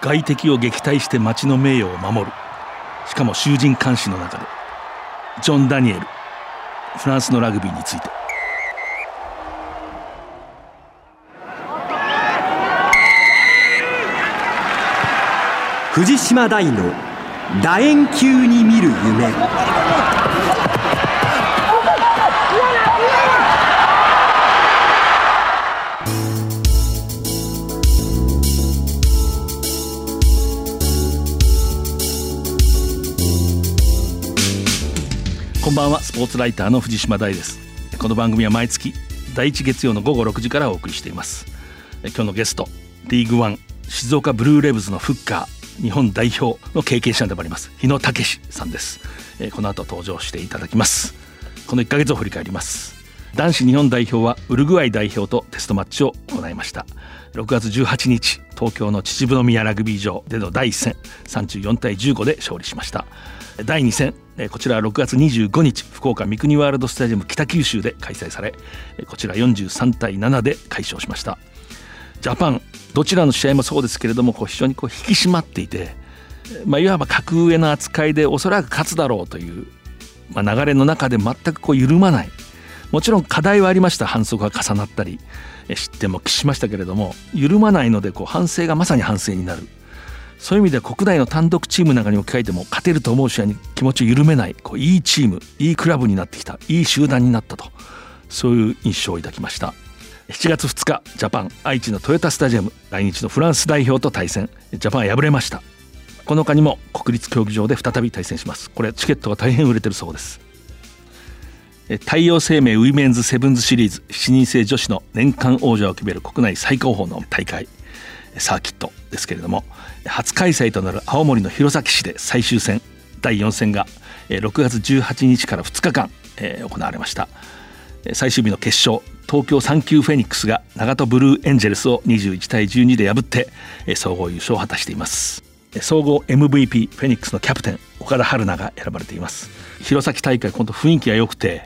外敵を撃退して町の名誉を守る。しかも囚人監視の中で。ジョン・ダニエルフランスのラグビーについて。藤島大の楕円球に見る夢。ばんはスポーツライターの藤島大です。この番組は毎月第一月曜の午後6時からお送りしています。今日のゲストリーグワン静岡ブルーレブズのフッカー日本代表の経験者でもあります日野武さんです。この後登場していただきます。この1ヶ月を振り返ります。男子日本代表はウルグアイ代表とテストマッチを行いました。6月18日東京の秩父宮ラグビー場での第1戦34対15で勝利しました。第2戦こちらは6月25日福岡三国ワールドスタジアム北九州で開催されこちら43対7で快勝しました。ジャパンどちらの試合もそうですけれどもこう非常にこう引き締まっていて、まあ、いわば格上の扱いでおそらく勝つだろうという、まあ、流れの中で全くこう緩まないもちろん課題はありました。反則が重なったり失点も喫しましたけれども緩まないのでこう反省がまさに反省になる。そういう意味では国内の単独チームなんかに置き換えても勝てると思う試合に気持ちを緩めないこういいチームいいクラブになってきたいい集団になったとそういう印象を抱きました。7月2日ジャパン愛知のトヨタスタジアム来日のフランス代表と対戦。ジャパンは敗れました。この他にも国立競技場で再び対戦します。これチケットが大変売れてるそうです。太陽生命ウィメンズセブンズシリーズ7人制女子の年間王者を決める国内最高峰の大会サーキットですけれども初開催となる青森の弘前市で最終戦第4戦が6月18日から2日間行われました。最終日の決勝東京サンキューフェニックスが長門ブルーエンジェルスを21対12で破って総合優勝を果たしています。総合 MVP フェニックスのキャプテン岡田春菜が選ばれています。弘前大会本当雰囲気が良くて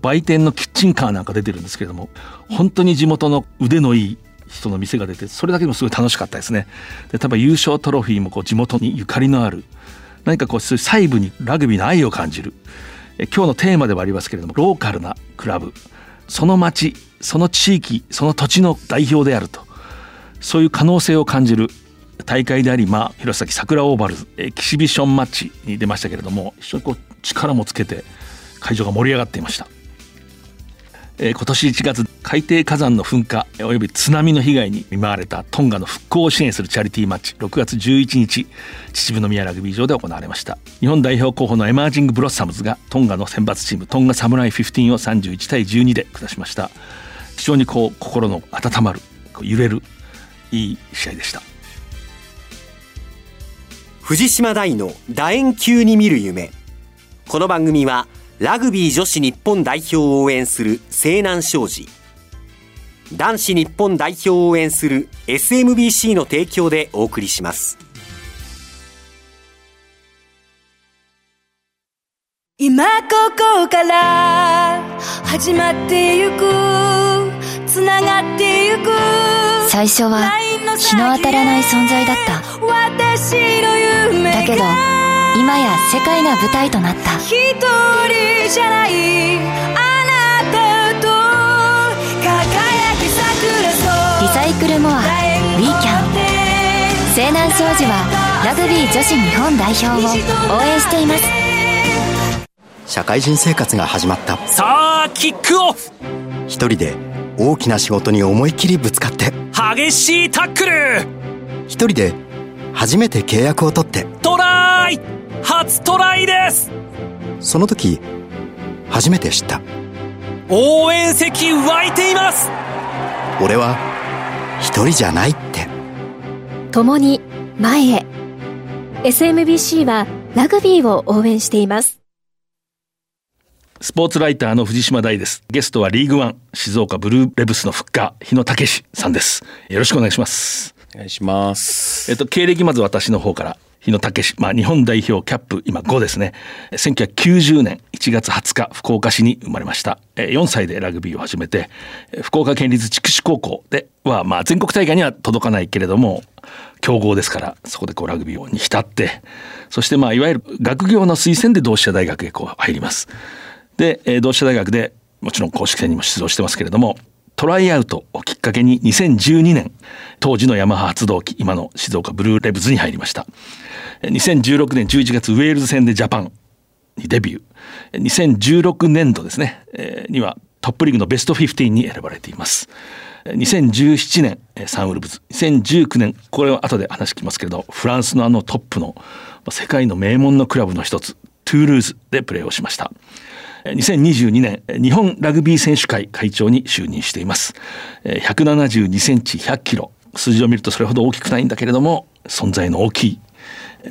売店のキッチンカーなんか出てるんですけれども本当に地元の腕のいい人の店が出てそれだけでもすごい楽しかったですね。で多分優勝トロフィーもこう地元にゆかりのある何かこう細部にラグビーの愛を感じる。え今日のテーマではありますけれどもローカルなクラブ。その町その地域その土地の代表であると。そういう可能性を感じる大会であり、まあ、弘前桜オーバルズエキシビションマッチに出ましたけれども非常にこう力もつけて会場が盛り上がっていました。えー、今年1月海底火山の噴火および津波の被害に見舞われたトンガの復興を支援するチャリティーマッチ6月11日秩父宮ラグビー場で行われました。日本代表候補のエマージングブロッサムズがトンガの選抜チームトンガサムライ15を31対12で下しました。非常にこう心の温まる揺れるいい試合でした。藤島大の楕円球に見る夢。この番組はラグビー女子日本代表を応援する西南商事。男子日本代表を応援する SMBC の提供でお送りします。今ここから始まってゆくつながってゆく最初は日の当たらない存在だった。だけど今や世界が舞台となった。一人じゃないあなたと輝き桜リサイクルモアウィーキャン西南商事はラグビー女子日本代表を応援しています。社会人生活が始まった。さあキックオフ。一人で大きな仕事に思い切りぶつかって。激しいタックル。一人で初めて契約を取って。トライ初トライです。その時初めて知った。応援席湧いています。俺は一人じゃないって。共に前へ。SMBC はラグビーを応援しています。スポーツライターの藤島大です。ゲストはリーグワン静岡ブルーレブスのフッカー日野武さんです。よろしくお願いします。お願いします。えっと経歴まず私の方から日野武まあ、日本代表キャップ今5ですね1990年1月20日福岡市に生まれました4歳でラグビーを始めて福岡県立筑紫高校では、まあ、全国大会には届かないけれども強豪ですからそこでこうラグビーに浸ってそしてまあいわゆる学業の推薦で同志社大学へこう入ります。で、同志社大学でもちろん公式戦にも出場してますけれどもトライアウトをきっかけに2012年当時のヤマハ発動機今の静岡ブルーレブズに入りました。2016年11月ウェールズ戦でジャパンにデビュー。2016年度ですね、にはトップリーグのベスト15に選ばれています。2017年サンウルブズ。2019年これは後で話聞きますけれどフランスのあのトップの世界の名門のクラブの一つトゥールーズでプレーをしました。2022年日本ラグビー選手会会長に就任しています。172センチ100キロ。数字を見るとそれほど大きくないんだけれども存在の大きい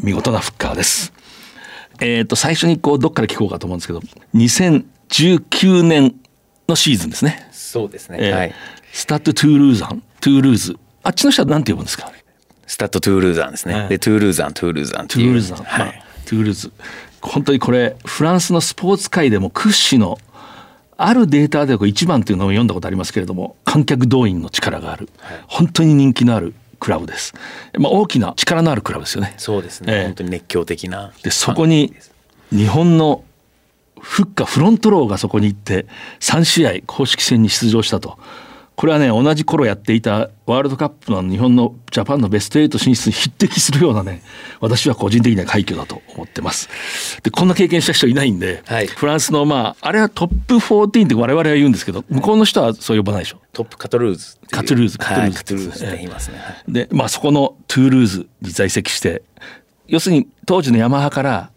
見事なフッカーです。えっ、ー、と最初にこうどっから聞こうかと思うんですけど2019年のシーズンですね。そうですね、えー、はい。スタッド・トゥールーザントゥールーズ。あっちの人は何て呼ぶんですか？スタッド・トゥールーザンですね、はい、でトゥールーザントゥールーザントゥールーザン、はい、トゥールーズ本当にこれフランスのスポーツ界でも屈指のあるデータでは1番というのを読んだことありますけれども観客動員の力がある、はい、本当に人気のあるクラブです、まあ、大きな力のあるクラブですよね。そうですね、えー、本当に熱狂的なでそこに日本のフッカーフロントローがそこに行って3試合公式戦に出場したとこれはね同じ頃やっていたワールドカップの日本のジャパンのベスト8進出に匹敵するようなね私は個人的には快挙だと思ってます。でこんな経験した人いないんで、はい、フランスのまああれはトップ14って我々は言うんですけど向こうの人はそう呼ばないでしょ。トップカトルーズカトルーズカトルーズ、はい、 Quatorze って言いますね、でまあそこのトゥールーズに在籍して要するに当時のヤマハから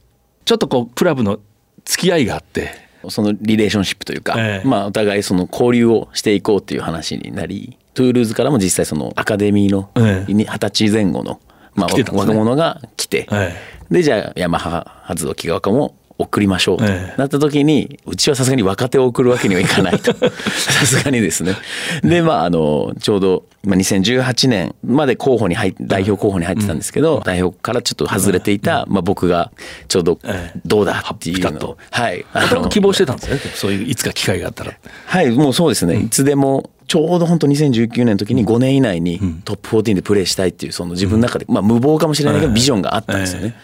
ちょっとこうクラブの付き合いがあってそのリレーションシップというか、えー、まあお互いその交流をしていこうっていう話になりトゥールーズからも実際そのアカデミーの二十歳前後の、まあ、若者が来て、えー、でじゃあヤマハ発動機側も送りましょうと。なった時にうちはさすがに若手を送るわけにはいかないと。さすがにですね。でまああのちょうど2018年まで候補に入代表候補に入ってたんですけど、代表からちょっと外れていた、まあ、僕がちょうどどうだっていうの。を、はい、あの希望してたんですね。そういういつか機会があったら。はい。もうそうですね、いつでもちょうど本当2019年の時に5年以内にトップ14でプレーしたいっていうその自分の中で、まあ、無謀かもしれないけどビジョンがあったんですよね。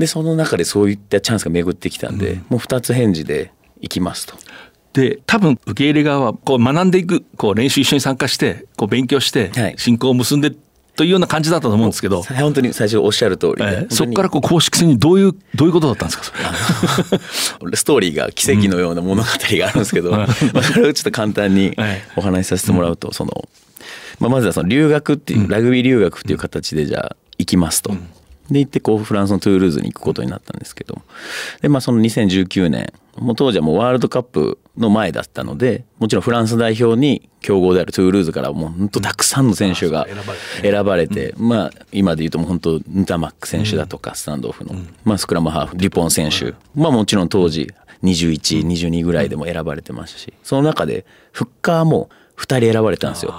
でその中でそういったチャンスが巡ってきたんで、もう2つ返事で行きますと。で多分受け入れ側はこう学んでいくこう練習一緒に参加してこう勉強して進行を結んでというような感じだったと思うんですけど、はい、本当に最初おっしゃる通りで、えー、そこからこう公式戦にどういうどういうことだったんですか？それストーリーが奇跡のような物語があるんですけど、うん、まあ、それをちょっと簡単に お話しさせてもらうと、その、まあ、まずはその留学っていうラグビー留学っていう形でじゃあ行きますと。で行ってこうフランスのトゥールーズに行くことになったんですけど。でまあその2019年もう当時はもうワールドカップの前だったのでもちろんフランス代表に強豪であるトゥールーズからもう本当たくさんの選手が選ばれて、まあ今で言うともう本当ヌタマック選手だとかスタンドオフの、まあ、スクラムハーフリポン選手、まあもちろん当時2122ぐらいでも選ばれてましたしその中でフッカーも2人選ばれたんですよ。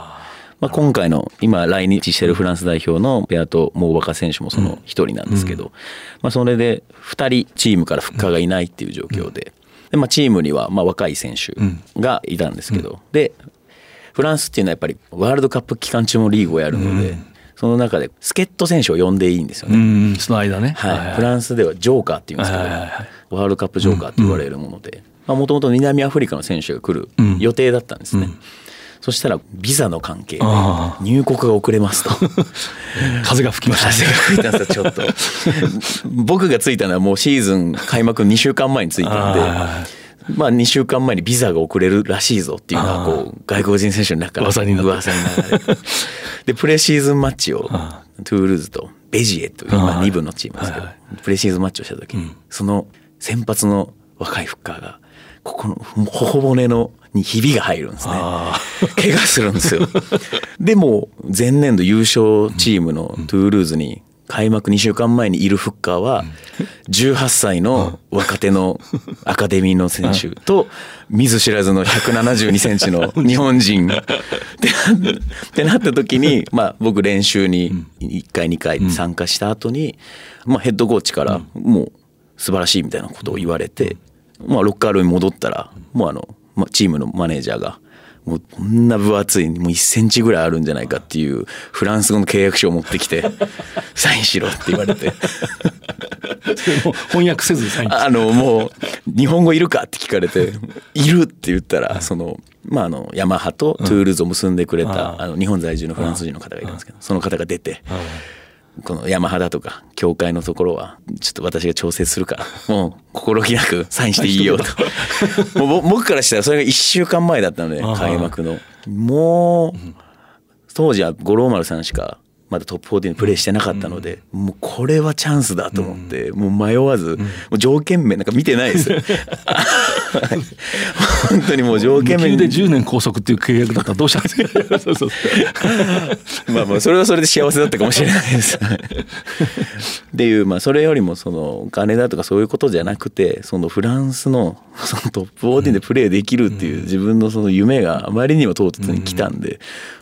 まあ、今回の今来日してるフランス代表のペアとモーバカ選手もその一人なんですけど、まあ、それで2人チームからフッカーがいないっていう状況でで、まあ、チームにはまあ若い選手がいたんですけど、でフランスっていうのはやっぱりワールドカップ期間中もリーグをやるので、その中で助っ人選手を呼んでいいんですよね。その間ね、はい。フランスではジョーカーっていうんですけど、ワールドカップジョーカーって言われるものでもともと南アフリカの選手が来る予定だったんですね。そしたらビザの関係で入国が遅れますと。風が吹きました、風が吹いたんですよちょっと。僕が着いたのはもうシーズン開幕2週間前に着いたんでまあ2週間前にビザが遅れるらしいぞっていうのはこう外国人選手の中から噂にな噂に流れて。でプレシーズンマッチをトゥールーズとベジエというまあ2部のチームですけどプレシーズンマッチをした時にその先発の若いフッカーがここの頬骨のにひびが入るんですね。怪我するんですよ。でも前年度優勝チームのトゥールーズに開幕2週間前にいるフッカーは18歳の若手の アカデミーの選手と見ず知らずの172センチの日本人。ってなった時にまあ僕練習に1回2回参加した後にまあヘッドコーチからもう素晴らしいみたいなことを言われてまあロッカールームに戻ったらもうあのチームのマネージャーがもうこんな分厚いもう1センチぐらいあるんじゃないかっていうフランス語の契約書を持ってきて サインしろって言われて。翻訳せずサインあのもう日本語いるかって聞かれているって言ったらそのまああのヤマハとトゥールーズを結んでくれたあの日本在住のフランス人の方がいるんですけどその方が出てこのヤマハだとか協会のところはちょっと私が調整するか。ら もう心気なくサインしていいよと。もうぼ僕からしたらそれが1週間前だったので開幕の。もう当時は五郎丸さんしかまだトップ14でプレーしてなかったので、もうこれはチャンスだと思って、もう迷わず、もう条件面なんか見てないです。よ 本当にもう条件面。で10年拘束っていう契約だったらどうしたんですかまあまあそれはそれで幸せだったかもしれないです。っていうまあそれよりもそのお金だとかそういうことじゃなくてそのフランスのそのトップ14でプレーできるっていう自分のその夢があまりにも唐突に来たんで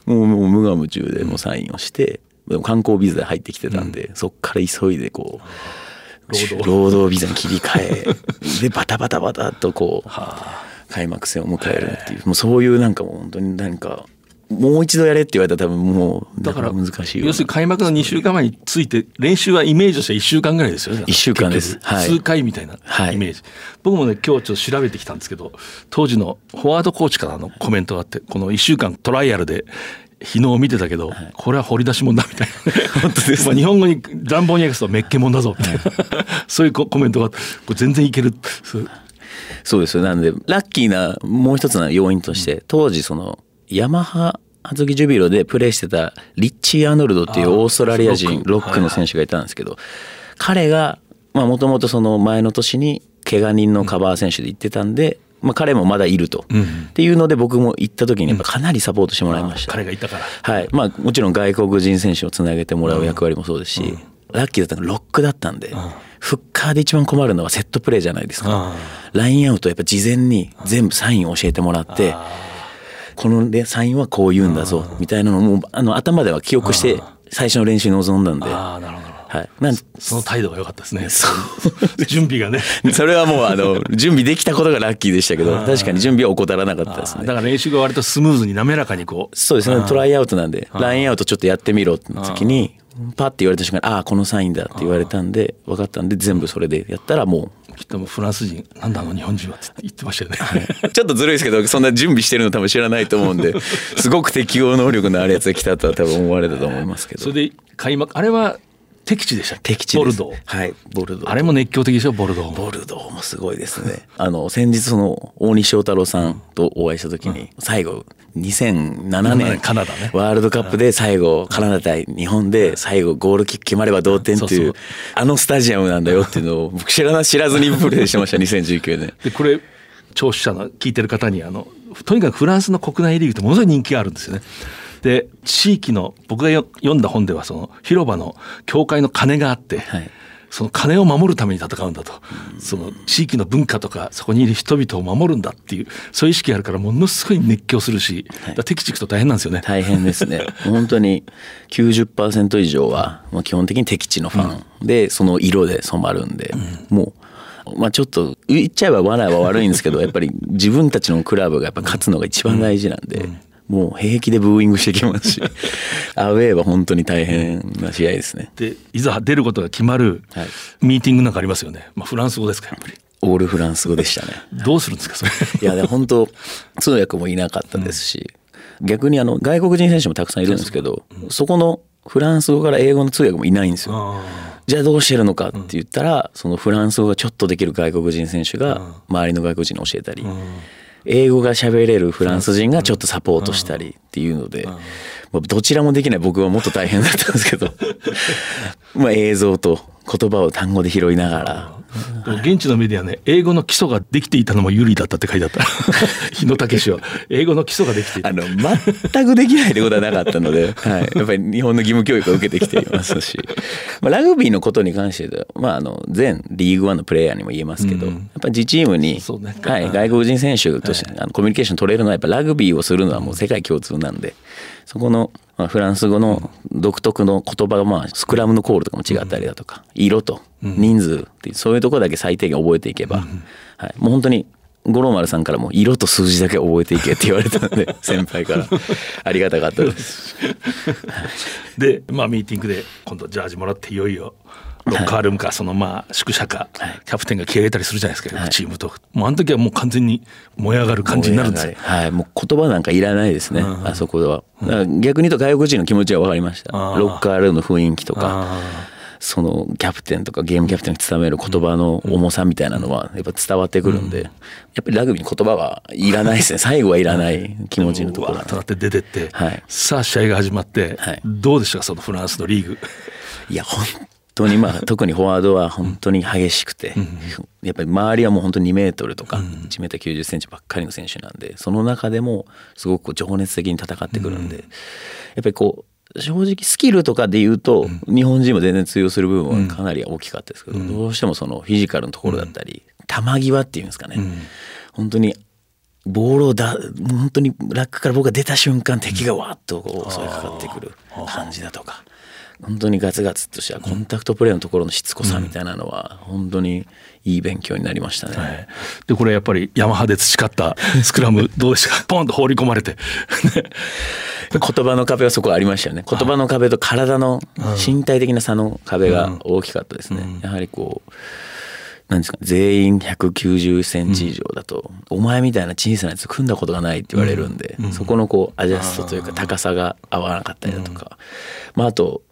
もうもう無我夢中でもうサインをしてでも観光ビザで入ってきてたんでそっから急いでこう労働。ビザに切り替え でバタバタバタっとこう開幕戦を迎えるっていうもうそういうなんかもう本当に何かもう一度やれって言われたら多分もうだから難しい要するに開幕の2週間前について練習はイメージとしては1週間ぐらいですよね一週間です。はい。数回みたいなはいイメージ、僕もね今日ちょっと調べてきたんですけど当時のフォワードコーチからのコメントがあってこの1週間トライアルで日野を見てたけど、これは掘り出し物だみたいな。本当ですまあ日本語に乱暴に訳すとめっけもんだぞみたいな。そういうココメントがあってこれ全然いける。そうそうですよ。なんでラッキーなもう一つの要因として当時そのヤマハ葉月ジュビロでプレーしてたリッチー・アーノルドっていうオーストラリア人ロック。の選手がいたんですけど彼がもともとその前の年に怪我人のカバー選手で行ってたんで、まあ、彼もまだいると、っていうので僕も行った時にやっぱかなりサポートしてもらいました、彼がいたから。はい。まあ、もちろん外国人選手をつなげてもらう役割もそうですし、ラッキーだったのがロックだったんで、フッカーで一番困るのはセットプレーじゃないですか、ラインアウトやっぱ事前に全部サインを教えてもらって、このでサインはこう言うんだぞみたいなのをもうあの頭では記憶して最初の練習に臨んだんで、ああなるほど。はい、なんその態度が良かったですね。準備がね。それはもうあの準備できたことがラッキーでしたけど確かに準備は怠らなかったですね。だから練習が割とスムーズに滑らかにこう。そうですね。トライアウトなんでラインアウトちょっとやってみろって時にパッて言われた瞬間ああこのサインだって言われたんで分かったんで全部それでやったらもきっともうフランス人なんだあの日本人はって言ってましたよね、うちょっとずるいですけどそんな準備してるの多分知らないと思うんで すごく適応能力のあるやつが来たとは多分思われたと思いますけど。それで開幕あれは敵地でした敵地ボルドー。はいボルドーあれも熱狂的でしょ？ボルドーボルドーもすごいですね。あの先日その大西翔太郎さんとお会いした時に最後2007年カナダね。ワールドカップで最後カナダ対日本で最後ゴールキック決まれば同点っていうあのスタジアムなんだよっていうのを僕知らな知らずにプレーしてました 2019年。でこれ聴取者の聞いてる方にあのとにかくフランスの国内リーグってものすごい人気があるんですよね。で地域の僕がよ読んだ本ではその広場の教会の鐘があって、はい。その鐘を守るために戦うんだと。その地域の文化とかそこにいる人々を守るんだっていうそういう意識があるからものすごい熱狂するし、だから敵地行くと大変なんですよね。大変ですね。本当に90%以上はまあ基本的に敵地のファン。でその色で染まるんで、もう、まあ、ちょっと言っちゃえば笑いは悪いんですけどやっぱり自分たちのクラブがやっぱ勝つのが一番大事なんで。もう平気でブーイングしてきますし。アウェーは本当に大変な試合ですね。でいざ出ることが決まるはい。ミーティングなんかありますよね、まあ、フランス語ですかやっぱり。オールフランス語でしたね。どうするんですかそれ。いやで本当通訳もいなかったですし、逆にあの外国人選手もたくさんいるんですけど、そこのフランス語から英語の通訳もいないんですよ。じゃあどうしてるのかって言ったら、そのフランス語がちょっとできる外国人選手が周りの外国人に教えたり、英語が喋れるフランス人がちょっとサポートしたりっていうので、まあどちらもできない僕はもっと大変だったんですけど まあ映像と言葉を単語で拾いながら。現地のメディアね英語の基礎ができていたのも有利だったって書いてあった。日野武氏は。英語の基礎ができていた。あの全くできないってことはなかったので、はい、やっぱり日本の義務教育を受けてきていますし、まあ、ラグビーのことに関しては、まあ、あの全リーグワンのプレイヤーにも言えますけど、やっぱり自チームに、はい、外国人選手として、あのコミュニケーション取れるのはやっぱラグビーをするのはもう世界共通なんでそこの、まあ、フランス語の独特の言葉が、まあ、スクラムのコールとかも違ったりだとか、色と人数ってそういうところだけ最低限覚えていけば、はい、もう本当に五郎丸さんからも色と数字だけ覚えていけって言われたので 先輩から。ありがたかったです。でまあミーティングで今度ジャージもらっていよいよロッカールームかそのまあ宿舎かキャプテンが気合入れたりするじゃないですか、チームと。もうあの時はもう完全に燃え上がる感じになるんですよ。はい。もう言葉なんかいらないですね、あそこでは逆に言うと外国人の気持ちは分かりました。ロッカールームの雰囲気とかそのキャプテンとかゲームキャプテンに伝える言葉の重さみたいなのはやっぱ伝わってくるんで、やっぱりラグビーに言葉はいらないですね。最後はいらない気持ちのところとなって出てって、はい、さあ試合が始まって、はい、どうでしたかそのフランスのリーグ。いや本当にまあ特にフォワードは本当に激しくて、やっぱり周りはもう本当に2メートルとか1メートル90センチばっかりの選手なんでその中でもすごく情熱的に戦ってくるんで、やっぱりこう正直スキルとかで言うと、日本人も全然通用する部分はかなり大きかったですけど、どうしてもそのフィジカルのところだったり、球際っていうんですかね、本当にボールをだ本当にラックから僕が出た瞬間敵がわっとこう襲いかかってくる感じだとか本当にガツガツとしたコンタクトプレーのところのしつこさみたいなのは本当にいい勉強になりましたね。はい、でこれやっぱりヤマハで培ったスクラム どうですか？ポンと放り込まれて。言葉の壁はそこありましたよね。言葉の壁と体の身体的な差の壁が大きかったですね。やはりこうなんですか全員190センチ以上だと、うん、お前みたいな小さなやつ組んだことがないって言われるんで、うん、そこのこうアジャストというか高さが合わなかったりだとか、まああと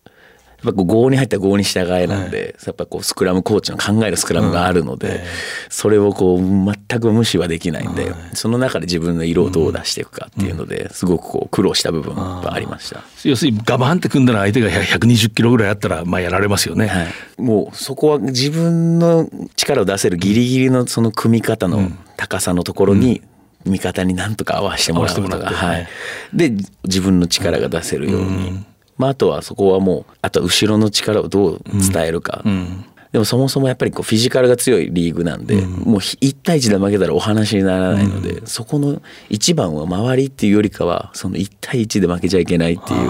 やっぱ5に入ったら5に従えなんで、はい、やっぱこうスクラムコーチの考えるスクラムがあるので、うん、それをこう全く無視はできないんで、その中で自分の色をどう出していくかっていうので、すごくこう苦労した部分はありました。要するにガバンって組んだら相手が120キロぐらいあったらまあやられますよね。はい、もうそこは自分の力を出せるギリギリのその組み方の高さのところに、味方になんとか合わせてもらうことが、はい、で自分の力が出せるようにまあ、あとはそこはもうあと後ろの力をどう伝えるか、うん、でもそもそもやっぱりこうフィジカルが強いリーグなんで、うん、もう1対1で負けたらお話にならないので、うん、そこの一番は周りっていうよりかはその1対1で負けちゃいけないっていう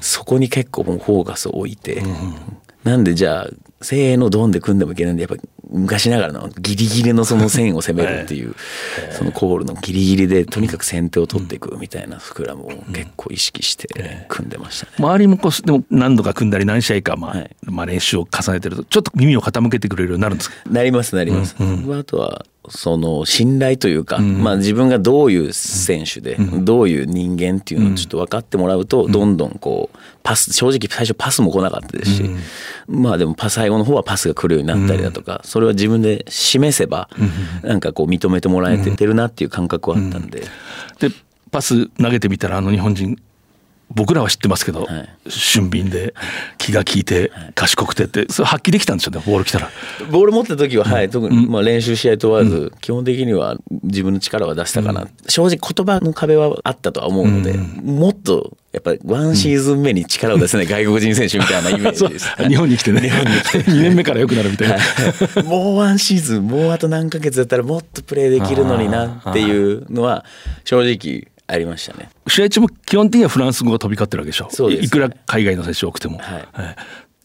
そこに結構もうフォーカスを置いて、なんでじゃあせーのドンで組んでもいけないんでやっぱ昔ながらのギリギリのその線を攻めるっていうそのコールのギリギリでとにかく先手を取っていくみたいなスクラムを結構意識して組んでましたね。周りもこうでも何度か組んだり何試合かまあ、まあ練習を重ねてるとちょっと耳を傾けてくれるようになるんですか？なりますなります。あとはその信頼というか、うん、まあ自分がどういう選手で、うん、どういう人間っていうのをちょっと分かってもらうと、どんどんこうパス正直最初パスも来なかったですし、まあでも最後の方はパスが来るようになったりだとか、それは自分で示せば、なんかこう認めてもらえてるなっていう感覚はあったんで。でパス投げてみたらあの日本人僕らは知ってますけど、はい、俊敏で気が利いて賢くてってそれ発揮できたんですよねボール来たら。ボール持った時は、はい、特に、まあ、練習試合問わず、うん、基本的には自分の力は出したかな、うん、正直言葉の壁はあったとは思うので、うん、もっとやっぱりワンシーズン目に力を出せない外国人選手みたいなイメージです、日本に来てね。日本に来て。2年目から良くなるみたいな、はい、もうワンシーズンもうあと何ヶ月だったらもっとプレーできるのになっていうのは正直ありましたね。試合中も基本的にはフランス語が飛び交ってるわけでしょ？そうね、いくら海外の選手多くても、はい、はい、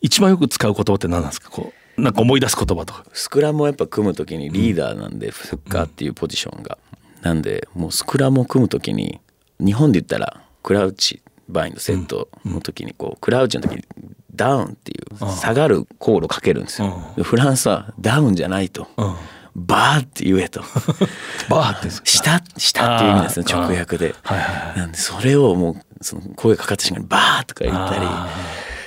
一番よく使う言葉って何なんですか？こうなんか思い出す言葉とか。スクラムをやっぱ組む時にリーダーなんで、うん、フッカーっていうポジションが、うん、なんでもうスクラムを組む時に日本で言ったらクラウチバインドセットの時にこうクラウチの時にダウンっていう下がるコールをかけるんですよ、フランスはダウンじゃないと、バーって言えと。バーって下下っていう意味ですね直訳で、はいはい、なんでそれをもうその声かかった瞬間にバーとか言ったり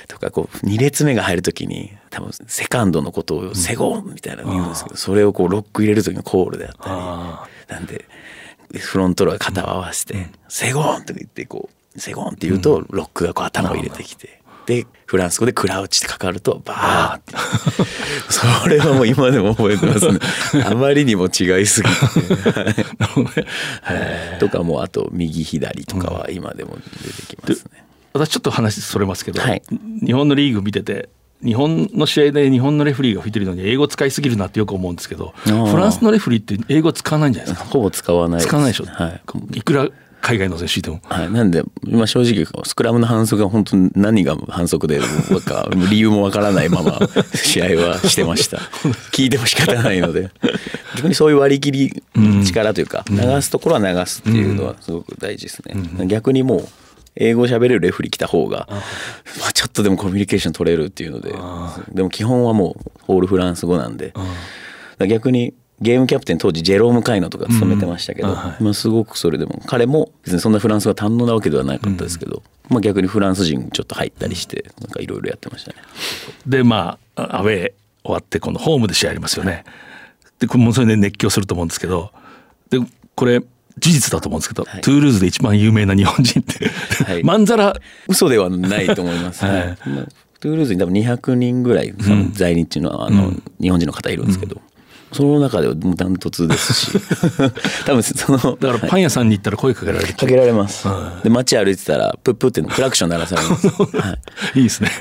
とかこう2列目が入る時に多分セカンドのことを「セゴン!」みたいなの言うんですけどそれをこうロック入れる時のコールであったり。なんでフロントローが肩を合わせて「セゴン!」とか言ってこう「セゴン!」って言うとロックがこう頭を入れてきて。でフランス語でクラウチってかかるとバーって。それはもう今でも覚えてますね。あまりにも違いすぎて。とかもあと右左とかは今でも出てきますね、私ちょっと話それますけど、はい、日本のリーグ見てて日本の試合で日本のレフリーが吹いてるのに英語使いすぎるなってよく思うんですけどフランスのレフリーって英語使わないんじゃないですか。ほぼ使わない使わないでしょ、はい、いくら海外の選手でも。はい、なんで、まあ、正直スクラムの反則が本当に何が反則でか 理由もわからないまま試合はしてました。聞いても仕方ないので。逆にそういう割り切り力というか、流すところは流すっていうのはすごく大事ですね、逆にもう英語喋れるレフリー来た方が、まあ、ちょっとでもコミュニケーション取れるっていうのででも基本はもうホールフランス語なんで。逆にゲームキャプテン当時ジェローム・カイノとか務めてましたけど、うんはい、まあ、すごくそれでも彼も別にそんなフランスが堪能なわけではなかったですけど、うん、まあ、逆にフランス人ちょっと入ったりしてなんかいろいろやってましたね。でまあアウェー終わってこのホームで試合ありますよね。でこれもそれで熱狂すると思うんですけどでこれ事実だと思うんですけど、はい、トゥールーズで一番有名な日本人ってはい、まんざら嘘ではないと思います、はい、トゥールーズに多分200人ぐらい在日のあの、日本人の方いるんですけど、その中ではダントツですし。多分そのだからパン屋さんに行ったら声かけられる、かけられます、はい、で街歩いてたらプップってクラクション鳴らされます、はい、いいですね。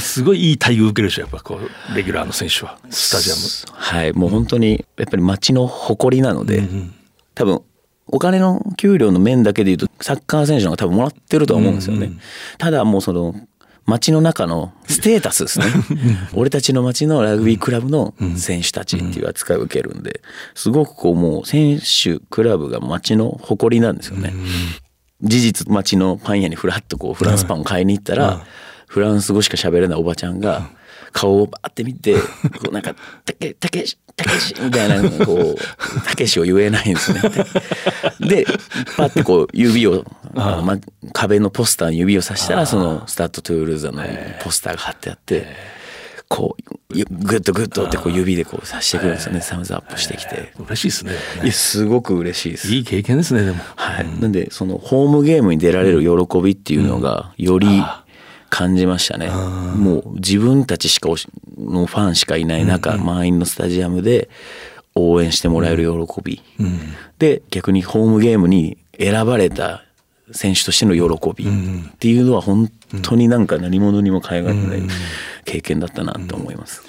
すごいいい待遇受けるでしょやっぱこうレギュラーの選手は。スタジアム。はい。もう本当にやっぱり街の誇りなので、うんうん、多分お金の給料の面だけで言うとサッカー選手の方が多分もらってるとは思うんですよね、うんうん、ただもうその街の中のステータスですね。俺たちの街のラグビークラブの選手たちっていう扱いを受けるんですごくこうもう選手クラブが街の誇りなんですよね。事実街のパン屋にフラッとこうフランスパンを買いに行ったらフランス語しか喋れないおばちゃんが顔をバーって見て こうなんか「たけたけしたけし」みたいなこうたけしを言えないんですね。でパッてこう指をあの、ま、壁のポスターに指をさしたらそのスタッド・トゥールーザのポスターが貼ってあってこう Good good ってこう指でこうさしてくるんですよね。サムズアップしてきて。嬉しいですね。いやすごく嬉しいです。いい経験ですねでも。はい、なんでそのホームゲームに出られる喜びっていうのがより感じましたね、もう自分たちしかのファンしかいない中、満員のスタジアムで応援してもらえる喜び、で逆にホームゲームに選ばれた選手としての喜びっていうのは本当になんか何者にも代え難い経験だったなと思います。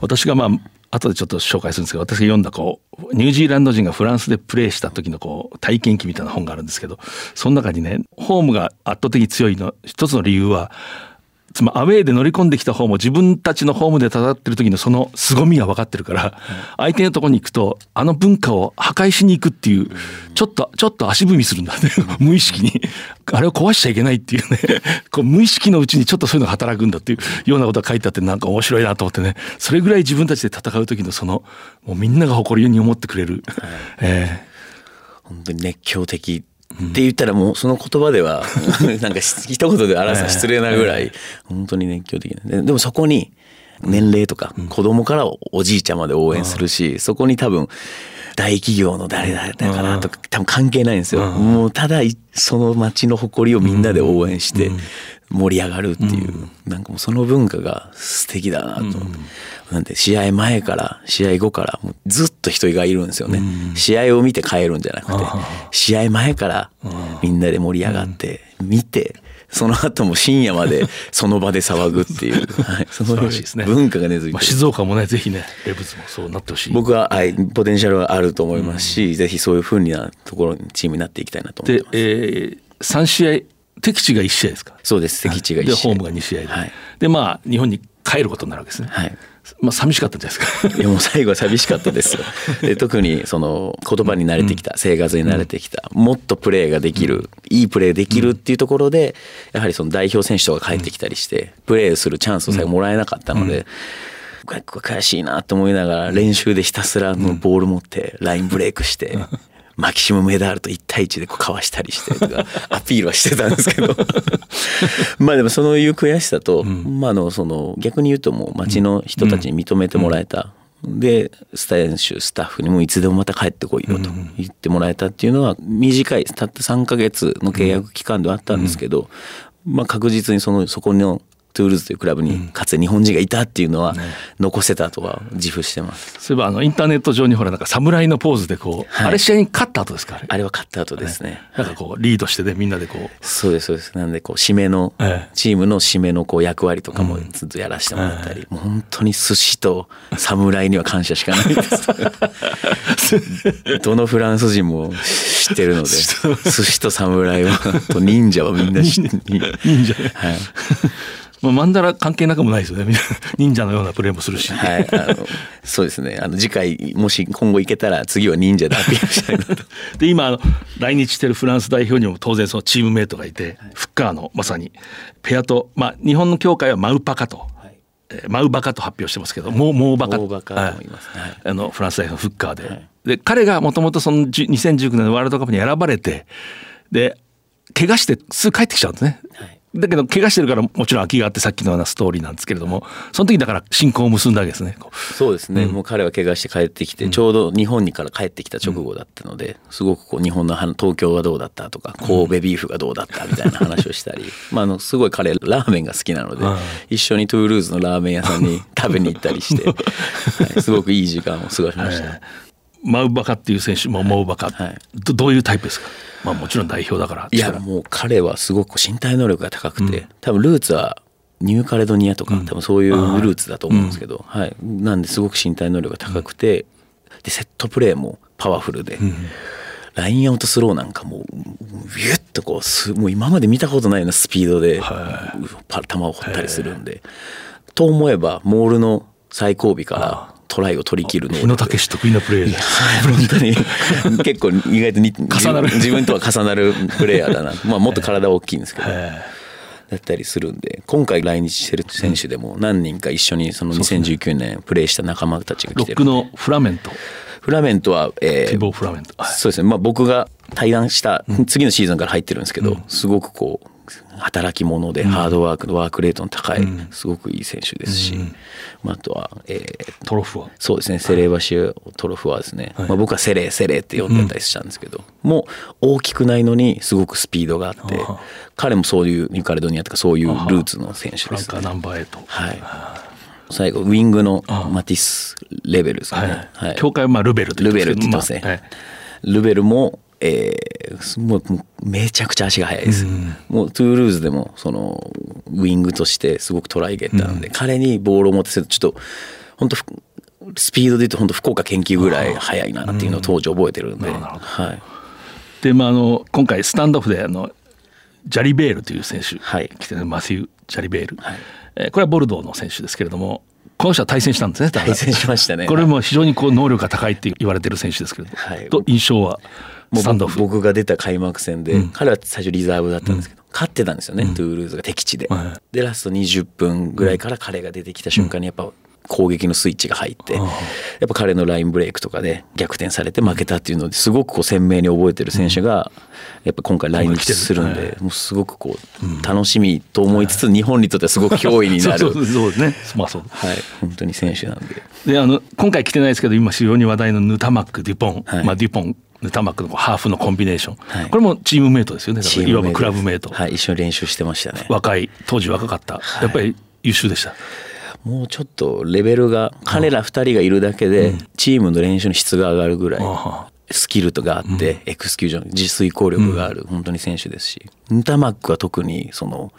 私がまあ後でちょっと紹介するんですけど私が読んだこうニュージーランド人がフランスでプレーした時のこう体験記みたいな本があるんですけどその中にねホームが圧倒的に強いの一つの理由はつまりアウェーで乗り込んできた方も自分たちのホームで戦ってる時のその凄みが分かってるから相手のとこに行くとあの文化を破壊しに行くっていうちょっとちょっと足踏みするんだね無意識に。あれを壊しちゃいけないっていうねこう無意識のうちにちょっとそういうのが働くんだっていうようなことが書いてあってなんか面白いなと思ってね。それぐらい自分たちで戦う時のそのもうみんなが誇りに思ってくれる、えー、本当に熱狂的って言ったらもうその言葉では なんか一言で表す失礼なぐらい本当に熱狂的な。でもそこに年齢とか子供からおじいちゃんまで応援するしそこに多分大企業の誰だったかなとか多分関係ないんですよ。もうただその町の誇りをみんなで応援して盛り上がるっていうなんかもうその文化が素敵だなとなんで試合前から試合後からもうずっと人がいるんですよね、うん、試合を見て帰るんじゃなくて試合前からみんなで盛り上がって見てその後も深夜まで その場で騒ぐっていう、はい、その文化が根付いて、まあ、静岡もねぜひねレブズもそうなってほしい。僕は、はい、ポテンシャルはあると思いますし、うん、ぜひそういうふうなところにチームになっていきたいなと思ってます。で、えー、3試合敵地が1試合ですか？そうです。敵地が1試合、で。ホームが2試合で、はい、でまあ日本に帰ることになるわけですね、はいまあ寂しかったですか。いやもう最後は寂しかったですよ。で特にその言葉に慣れてきた、生活に慣れてきた、もっとプレーができる、いいプレーできるっていうところで、やはりその代表選手とか帰ってきたりして、プレーするチャンスを最後もらえなかったので、悔しいなと思いながら練習でひたすらのボール持ってラインブレイクしてマキシム・メダールと1対1でこうかわしたりしてとか アピールはしてたんですけど。まあでもそういう悔しさと、まあのその逆に言うともう街の人たちに認めてもらえた、で選手スタッフにもいつでもまた帰ってこいよと言ってもらえたっていうのは短いたった3か月の契約期間ではあったんですけど、まあ確実にそのそこのトゥールーズというクラブにかつて日本人がいたっていうのは残せたとは自負してます。そういえばあのインターネット上にほらなんか侍のポーズでこう、はい。あれ試合に勝った後ですかあれ？あれは勝った後ですね。なんかこうリードしてねみんなでこう。そうですそうです。なんでこう締めの、ええ。チームの締めのこう役割とかもずっとやらせてもらったり、もう本当に寿司と侍には感謝しかないです。どのフランス人も知ってるので、寿司と侍はと忍者はみんな知って 忍者。はい。まあ、マンダラ関係なくもないですよね。みんな 忍者のようなプレーもするし、はい、あのそうですね。あの次回もし今後行けたら次は忍者でアピールしたいなと。で今あの来日してるフランス代表にも当然そのチームメイトがいて、フッカーのまさにペアと、まあ、日本の協会はマウパカと、えーマウバカと発表してますけど、モーモーバカとはい。はい。あのフランス代表のフッカーで,、で彼がもともとその10 2019年のワールドカップに選ばれてで怪我してすぐ帰ってきちゃうんですね。だけど怪我してるからもちろん空きがあってさっきのようなストーリーなんですけれどもその時だから親交を結んだわけですね。そうですね、もう彼は怪我して帰ってきて、ちょうど日本にから帰ってきた直後だったので、すごくこう日本の話東京はどうだったとか神戸ビーフがどうだったみたいな話をしたり、まあ、あのすごい彼ラーメンが好きなので、一緒にトゥールーズのラーメン屋さんに食べに行ったりして、はい、すごくいい時間を過ごしました。マウバカっていう選手もモウバカ、はい。どどういうタイプですか、まあ、もちろん代表だから。いや力。もう彼はすごく身体能力が高くて、多分ルーツはニューカレドニアとか、多分そういうルーツだと思うんですけど、はい、なんですごく身体能力が高くて、でセットプレーもパワフルで、ラインアウトスローなんかもうビュッとこうすもう今まで見たことないようなスピードでパ球を掘ったりするんで、と思えばモールの最後尾からトライを取り切る能日野力武得意なプレーではい本当に。結構意外とに重なる。自分とは重なるプレイヤーだな、まあ、もっと体は大きいんですけど、だったりするんで。今回来日してる選手でも何人か一緒にその2019年プレーした仲間たちが来てるロックのフラメント。フラメントは、えー希望フラメント、はい。そうですね、まあ、僕が対談した次のシーズンから入ってるんですけど、すごくこう働き者でハードワークのワークレートの高い、すごくいい選手ですし、まあ、あとは、えートロフは？そうですねセレーバシュトロフはですね、まあ、僕はセレーセレーって呼んでたりしたんですけど、もう大きくないのにすごくスピードがあって彼もそういうニューカレドニアとかそういうルーツの選手ですね。ナンバーエイト、はい。最後ウィングのマティスレベルですかね、はい。協会はまあルベルって言ってますね、ルベルも、えーもうめちゃくちゃ足が速いです、もうトゥールーズでもそのウィングとしてすごくトライゲッターなんで、彼にボールを持たせるとちょっと本当スピードで言うと本当福岡研究ぐらい速いなっていうのを当時覚えてるんで、はい、で、まあ、あの今回スタンドオフであのジャリベールという選手、はい。来てるマシュー・ジャリベール、はい。えーこれはボルドーの選手ですけれどもこの人は対戦したんですね対戦しましたね。これも非常にこう能力が高いって言われてる選手ですけれども、はい。と印象は？もう僕が出た開幕戦で、彼は最初リザーブだったんですけど、勝ってたんですよね、トゥールーズが敵地で、はいでラスト20分ぐらいから彼が出てきた瞬間にやっぱ攻撃のスイッチが入って、やっぱ彼のラインブレイクとかで逆転されて負けたっていうのですごくこう鮮明に覚えてる選手がやっぱ今回来日するんで、もうすごくこう楽しみと思いつつ日本にとってはすごく脅威になる、そうそうそうですね。まあそう。はい、本当に選手なんで。であの今回来てないですけど今非常に話題のヌタマック・デュポン、はい。まあ、デュポンヌタマックのハーフのコンビネーション、はい。これもチームメイトですよね。いわばクラブメイト、はい、一緒に練習してましたね。若い当時若かった、やっぱり優秀でした。もうちょっとレベルが彼ら2人がいるだけでチームの練習の質が上がるぐらいあスキルとかあってエクスキュージョン自遂行力がある本当に選手ですし。ヌタマックは特にその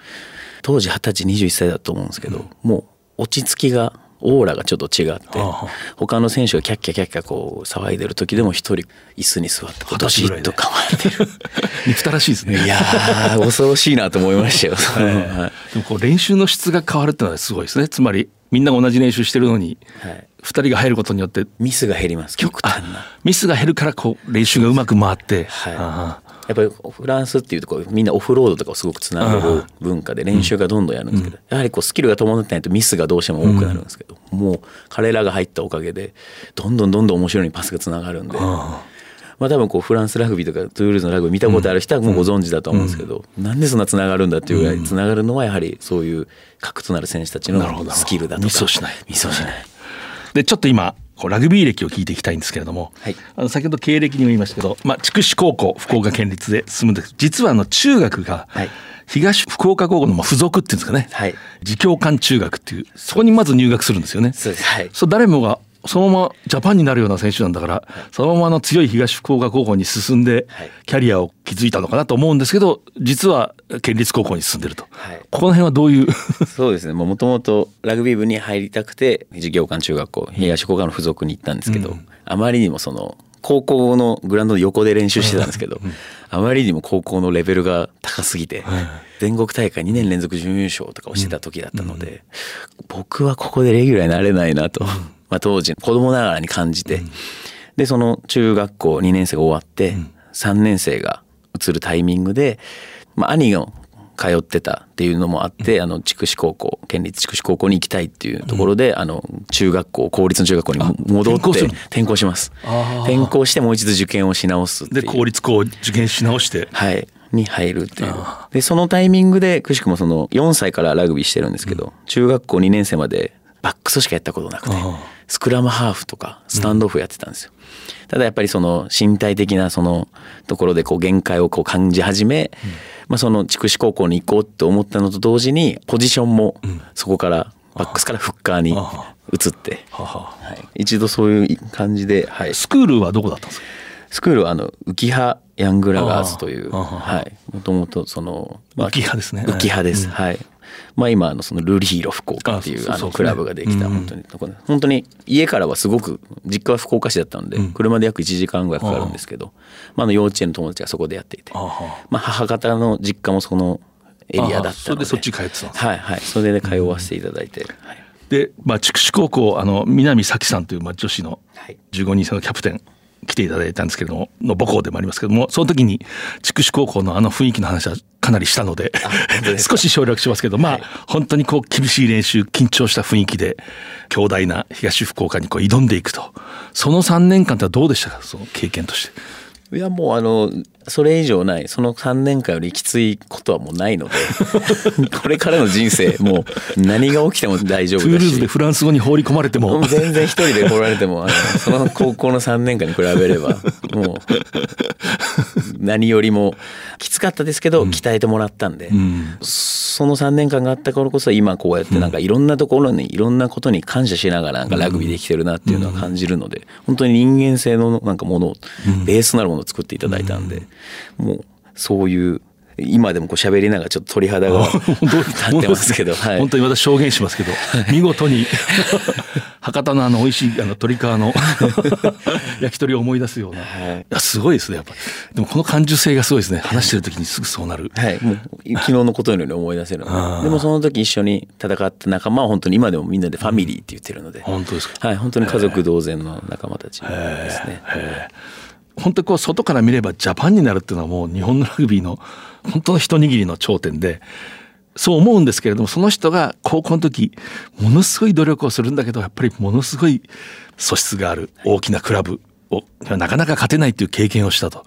当時二十歳21歳だと思うんですけどもう落ち着きがオーラがちょっと違ってあ他の選手がキャッキャキャッキャこう騒いでる時でも一人椅子に座ってこうどしっと構えてる。憎たらしいですね。いやー恐ろしいなと思いましたよ。はい。でもこう練習の質が変わるってのはすごいですね。つまりみんなが同じ練習してるのに、はい。二人が入ることによってミスが減ります。極端な。ミスが減るからこう練習がうまく回って、はい。あやっぱりフランスっていうとこうみんなオフロードとかをすごくつながる文化で練習がどんどんやるんですけど、やはりこうスキルが伴ってないとミスがどうしても多くなるんですけど、もう彼らが入ったおかげでどんどんどんどん面白いパスがつながるんで。まあ多分こうフランスラグビーとかトゥールーズのラグビー見たことある人はもうご存知だと思うんですけど、なんでそんなつながるんだっていうぐらいつながるのはやはりそういう核となる選手たちのスキルだとか。ミスをしない。ミスをしない。でちょっと今こうラグビー歴を聞いていきたいんですけれども、はい。あの先ほど経歴にも言いましたけど、まあ、筑紫高校福岡県立で進むんですけど実はあの中学がはい。東福岡高校のまあ付属っていうんですかね、はい。自教館中学っていうそこにまず入学するんですよね。そうです。はい。そう誰もがそのままジャパンになるような選手なんだから、そのままあの強い東福岡高校に進んではい。キャリアを築いたのかなと思うんですけど実は県立高校に進んでると、はい。ここの辺はどういう？そうですね。もともとラグビー部に入りたくて事業館中学校東福岡の付属に行ったんですけど、あまりにもその高校のグラウンドの横で練習してたんですけど、あまりにも高校のレベルが高すぎて、全国大会2年連続準優勝とかをしてた時だったので、僕はここでレギュラーになれないなと、まあ、当時子供ながらに感じて、でその中学校2年生が終わって、3年生が移るタイミングで、まあ、兄が通ってたっていうのもあって、あの筑紫高校県立筑紫高校に行きたいっていうところで、あの中学校公立の中学校に戻って転校します。転校してもう一度受験をし直すで公立校を受験し直して？はい。に入るっていう。でそのタイミングでくしくもその4歳からラグビーしてるんですけど、中学校2年生までバックスしかやったことなくてスクラムハーフとかスタンドオフやってたんですよ、ただやっぱりその身体的なそのところでこう限界をこう感じ始め、まあ、その筑紫高校に行こうって思ったのと同時にポジションもそこからバックスからフッカーに移って、はい、一度そういう感じで、はい、スクールはどこだったんですか？スクールはあの浮葉ヤングラガーズというは。い。もともとその、まあ浮葉ですね。浮葉です、はいまあ今あのそのルールヒーロー福岡っていうあのクラブができたうん本当に。ところ本当に家からはすごく実家は福岡市だったので車で約1時間ぐらいかかるんですけどまああの幼稚園の友達がそこでやっていて。まあ母方の実家もそのエリアだったので。あそれでそっち帰ってたんですはいはい。それで通わせていただいて。はい。で、まあ、筑紫高校あの南咲さんという、まあ、女子のはい。15人制のキャプテン来ていただいたんですけれどもの母校でもありますけどもその時に筑紫高校のあの雰囲気の話はかなりしたのでで 少し省略しますけどまあ、本当にこう厳しい練習緊張した雰囲気で強大な東福岡にこう挑んでいくとその3年間ってどうでしたか？その経験として。いやもうあのそれ以上ない。その3年間よりきついことはもうないので。これからの人生もう何が起きても大丈トゥー夫だし。ルーズでフランス語に放り込まれても。全然一人で来られてもあのその高校の3年間に比べれば もう何よりもきつかったですけど鍛えてもらったんで、ん。その3年間があったからこそ今こうやってなんかいろんなところにいろんなことに感謝しながらなんかラグビーできてるなっていうのは感じるので本当に人間性のなんかものをベースとなるものを作っていただいたんでもうそういう今でもこう喋りながらちょっと鳥肌が 立ってますけど、はい。本当に私証言しますけど、見事に博多のあの美味しいあの鶏皮の 焼き鳥を思い出すような、い、やすごいですねやっぱ。でもこの感受性がすごいですね。話してる時にすぐそうなる、はい、もう昨日のことのように思い出せるので。でもその時一緒に戦った仲間は本当に今でもみんなでファミリーって言ってるので、本当ですか。はい、本当に家族同然の仲間たちですね。本当にこう外から見ればジャパンになるっていうのはもう日本のラグビーの本当の一握りの頂点でそう思うんですけれどもその人が高校の時ものすごい努力をするんだけどやっぱりものすごい素質がある大きなクラブ。をなかなか勝てないっていう経験をしたと。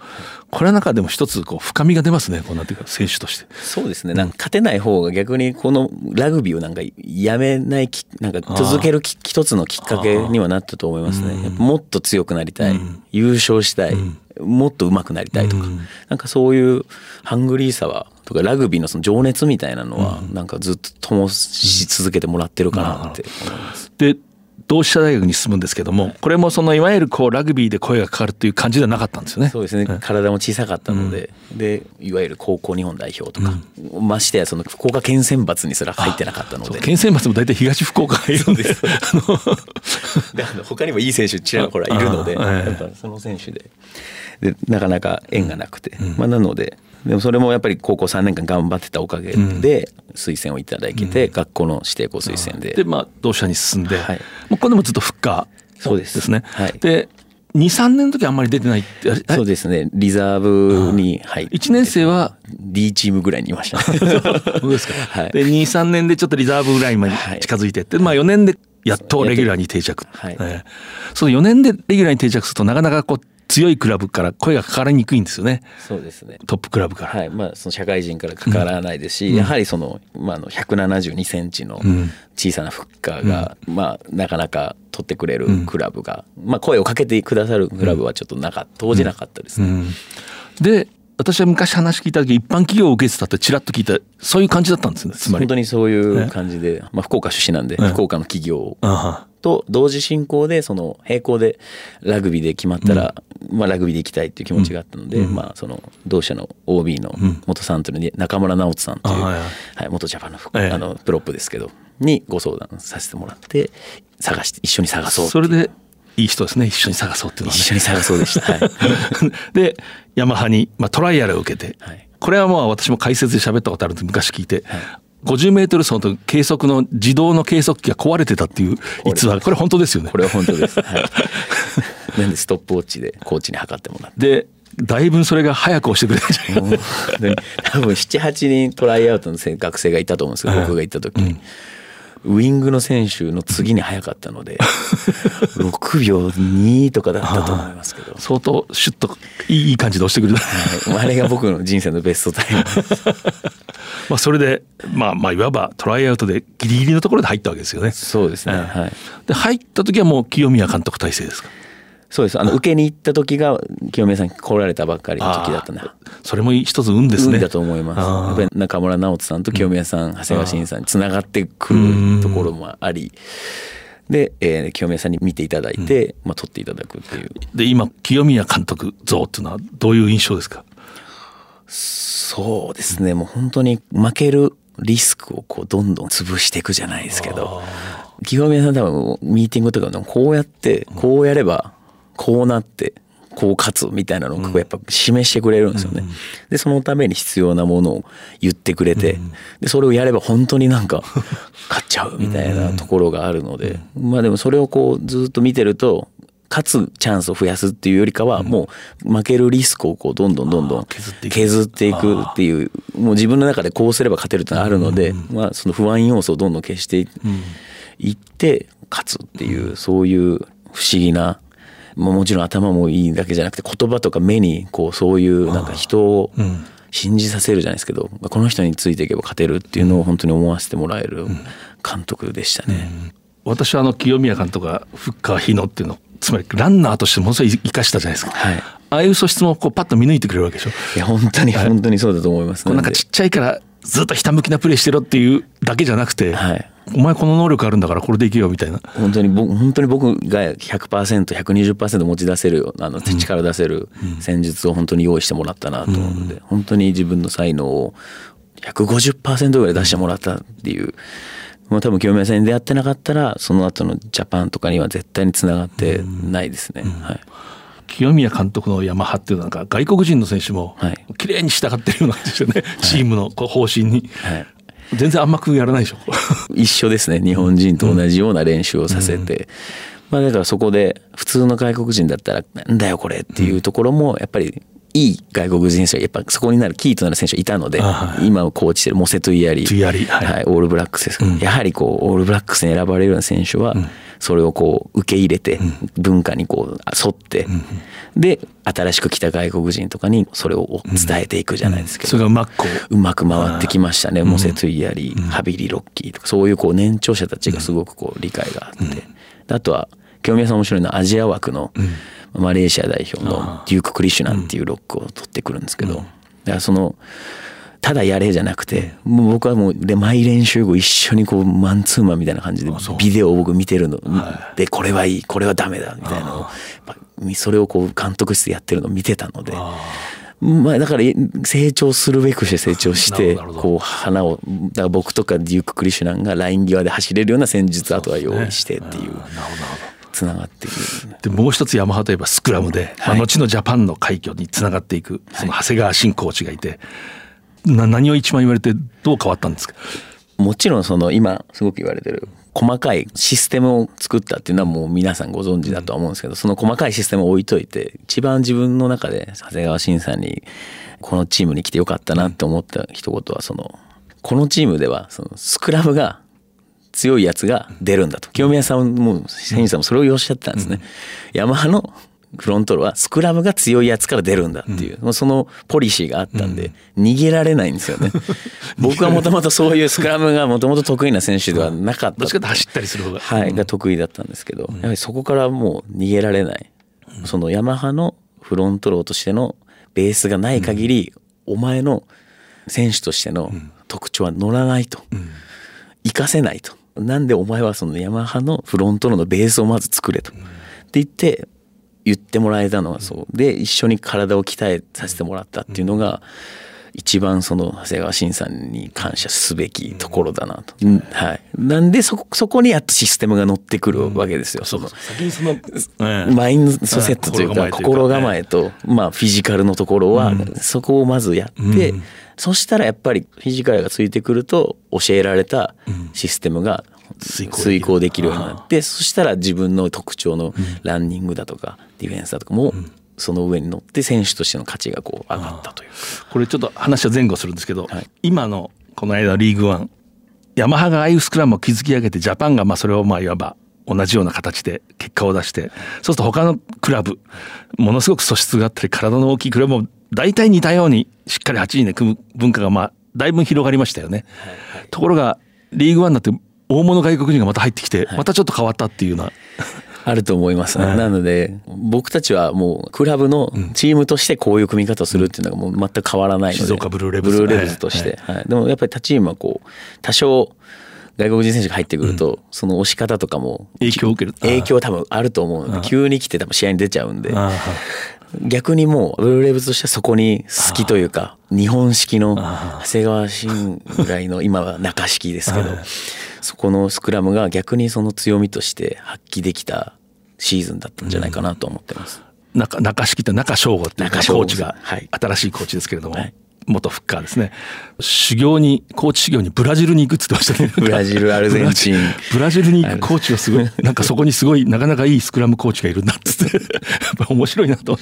これは中でも一つこう深みが出ますねこうなんていうか選手として。そうですね。なんか勝てない方が逆にこのラグビーをなんかやめないき、なんか続けるき一つのきっかけにはなったと思いますね。もっと強くなりたい、優勝したい、もっと上手くなりたいとか、なんかそういうハングリーさは、とかラグビーのその情熱みたいなのは、なんかずっと灯し続けてもらってるかなって思います。で同志社大学に進むんですけどもこれもそのいわゆるこうラグビーで声がかかるっていう感じではなかったんですよね。そうですね、体も小さかったので、でいわゆる高校日本代表とか、ましてやその福岡県選抜にすら入ってなかったので。県選抜も大体東福岡がいるんです。あのであの他にもいい選手ちらほらいるので、やっぱその選手で。でなかなか縁がなくて、まあ、なのででもそれもやっぱり高校3年間頑張ってたおかげで推薦をいただけて、学校の指定校推薦で。でまあ同志社に進んで、はい。もうこれでもずっとフッカーそうです。ね。はい。で23年の時あんまり出てないそうですね。リザーブに入って1年生は？D チームぐらいにいました、ね、そうですか、はい。で23年でちょっとリザーブぐらいまで近づいてって、まあ4年でやっとレギュラーに定着、はい。えーその4年でレギュラーに定着するとなかなかこう強いクラブから声がかかりにくいんですよね。そうですね。トップクラブから、はい。まあ、その社会人からかからないですし、やはりその,、まあ、あの172センチの小さなフッカーが、まあ、なかなか取ってくれるクラブが、まあ、声をかけてくださるクラブはちょっとなか当時なかったですね。うん。で私は昔話聞いた時一般企業を受けてたってちらっと聞いたそういう感じだったんですね。つまり。本当にそういう感じで、まあ、福岡出身なんで、福岡の企業と同時進行でその並行でラグビーで決まったら、まあ、ラグビーで行きたいっていう気持ちがあったので、まあ、その同社の OB の元サントリーに中村直人さんという、あはい元ジャパンの,、ええ。あのプロップですけどにご相談させてもらって探して一緒に探そう。それでいい人ですね。一緒に探そうっていうのはね。一緒に探そうでした。はい。でヤマハに、まあ、トライアルを受けて、はい。これはまあ私も解説で喋ったことあるんで昔聞いて、50メートル走の計測の自動の計測器が壊れてたっていう逸話。これ本当ですよね。これは本当です。はい、なんでストップウォッチでコーチに測ってもらって。でだいぶそれが早く押してくれたんじゃない 多分78人トライアウトの学生がいたと思うんですけど僕が行った時に、ウイングの選手の次に早かったので 6秒2とかだったと思いますけど、相当シュッといい感じで押してくれた、はい、あれが僕の人生のベストタイム。まあそれでまあまあいわばトライアウトでギリギリのところで入ったわけですよね。そうですね、うんはい。で入った時はもう清宮監督体制ですか？そうです。あの受けに行った時が清宮さん来られたばっかりの時だったんであーそれも一つ運ですね。運だと思います。やっぱり中村直人さんと清宮さん、長谷川慎さんにつながってくるところもあり。で、えー清宮さんに見ていただいて、まあ、取っていただくっていう。で今清宮監督像っていうのはどういう印象ですか？そうですね。もう本当に負けるリスクをこうどんどん潰していくじゃないですけど。清宮さん多分ミーティングとかでもこうやってこうやればこうなってこう勝つみたいなのをやっぱ示してくれるんですよね。でそのために必要なものを言ってくれてでそれをやれば本当になんか 勝っちゃうみたいなところがあるのでまあでもそれをこうずっと見てると勝つチャンスを増やすっていうよりかはもう負けるリスクをこうどんどんどんどん削っていく。削っていうもう自分の中でこうすれば勝てるってのがあるので、まあ、その不安要素をどんどん消していいって勝つっていうそういう不思議なもちろん頭もいいだけじゃなくて言葉とか目にこうそういうなんか人を信じさせるじゃないですけどこの人についていけば勝てるっていうのを本当に思わせてもらえる監督でしたね。私はあの清宮監督がフッカー日野っていうのつまりランナーとしてものすごい生かしたじゃないですか、はい。ああいう素質もこうパッと見抜いてくれるわけでしょ。いや本当に本当にそうだと思います。なんかちっちゃいからずっとひたむきなプレーしてろっていうだけじゃなくて、はい。お前この能力あるんだからこれでいけよみたいな。本当に僕本当に僕が 100%120% 持ち出せるあの力出せる戦術を本当に用意してもらったなと思うので、本当に自分の才能を150%ぐらい出してもらったっていう。もう多分清宮さんに出会ってなかったらその後のジャパンとかには絶対につながってないですね。はい清宮監督のヤマハっていうのはなんか外国人の選手もはい。綺麗に従ってるようなんですよね、チームのこう方針に、はい。全然甘くやらないでしょ。一緒ですね。日本人と同じような練習をさせて、まあだからそこで普通の外国人だったらなんだよこれっていうところもやっぱりいい外国人選手はやっぱそこになるキーとなる選手がいたので、あはい。今コーチしてるモセトゥイヤリ。トゥイヤリはい。はい、オールブラックス。ですけど、やはりこうオールブラックスに選ばれるような選手はそれをこう受け入れて、文化にこう沿って、で新しく来た外国人とかにそれを伝えていくじゃないですけど、それがうまくこううまく回ってきましたね、モセトゥイヤリ、ハビリ・ロッキーとかそういうこう年長者たちがすごくこう理解があって、であとは清宮さん面白いのはアジア枠のマレーシア代表のデューク・クリシュナンっていうロックを取ってくるんですけど、だからそのただやれじゃなくて、もう僕はもうで毎練習後一緒にこうマンツーマンみたいな感じでビデオを僕見てるの、でこれはいいこれはダメだみたいな。のをそれをこう監督室でやってるのを見てたので。まあだから成長するべくして成長してこう花をだから僕とかデューク・クリシュナンがライン際で走れるような戦術あとは用意してっていうつながっていく。でもう一つヤマハといえばスクラムで、まあ、後のジャパンの快挙につながっていくその長谷川新コーチがいて、な何を一番言われてどう変わったんですか？もちろんその今すごく言われてる細かいシステムを作ったっていうのはもう皆さんご存知だとは思うんですけどその細かいシステムを置いといて一番自分の中で長谷川慎さんにこのチームに来てよかったなって思った一言はそのこのチームではそのスクラムが強いやつが出るんだと。清宮さんも選手さんもそれをおっしゃってたんですね。ヤマハのフロントロはスクラムが強いやつから出るんだっていう、うん、そのポリシーがあったんで、逃げられないんですよね。僕はもともとそういうスクラムがもともと得意な選手ではなかった。どっちかと走ったりする方が。はい、が得意だったんですけど、やはりそこからもう逃げられない。そのヤマハのフロントローとしてのベースがない限り、お前の選手としての特徴は乗らないと。活かせないと。なんでお前はそのヤマハのフロントローのベースをまず作れと。って言って言ってもらえたのがそう。で一緒に体を鍛えさせてもらったっていうのが一番その長谷川慎さんに感謝すべきところだなと、うん、はい、なんでそそこにやっとシステムが乗ってくるわけですよ、うん、その先にその、マインドセットというか心構えと、まあ、フィジカルのところはそこをまずやって、そしたらやっぱりフィジカルがついてくると教えられたシステムが遂行できる。ようになってそしたら自分の特徴のランニングだとかディフェンスだとかもその上に乗って選手としての価値がこう上がったという。これちょっと話は前後するんですけど、はい、今のこの間リーグワンヤマハがああいうスクラムを築き上げてジャパンがまあそれをまあいわば同じような形で結果を出してそうすると他のクラブものすごく素質があったり体の大きいクラブも大体似たようにしっかり8人で組む文化がまあだいぶ広がりましたよね。はいはい、ところがリーグワンになって大物外国人がまた入ってきて、またちょっと変わったっていうような。あると思います、ね、なので僕たちはもうクラブのチームとしてこういう組み方をするっていうのがもう全く変わらないので、静岡ブルーレブズブルーレブズとして、はい、でもやっぱり他チームはこう多少外国人選手が入ってくると、その押し方とかも影響を受ける。影響多分あると思うので急に来て多分試合に出ちゃうんで逆にもうブルーレブズとしてはそこに好きというか日本式の長谷川慎ぐらいの今は中式ですけどそこのスクラムが逆にその強みとして発揮できたシーズンだったんじゃないかなと思ってます。中中敷って中翔吾っていうコーチが、新しいコーチですけれども、はい、元フッカーですね。修行にコーチ修行にブラジルに行くって言ってましたね。ブラジルアルゼンチン。ブラジルに行くコーチがすごいなんかそこにすごいなかなかいいスクラムコーチがいるんだっつって。やっぱ面白いなと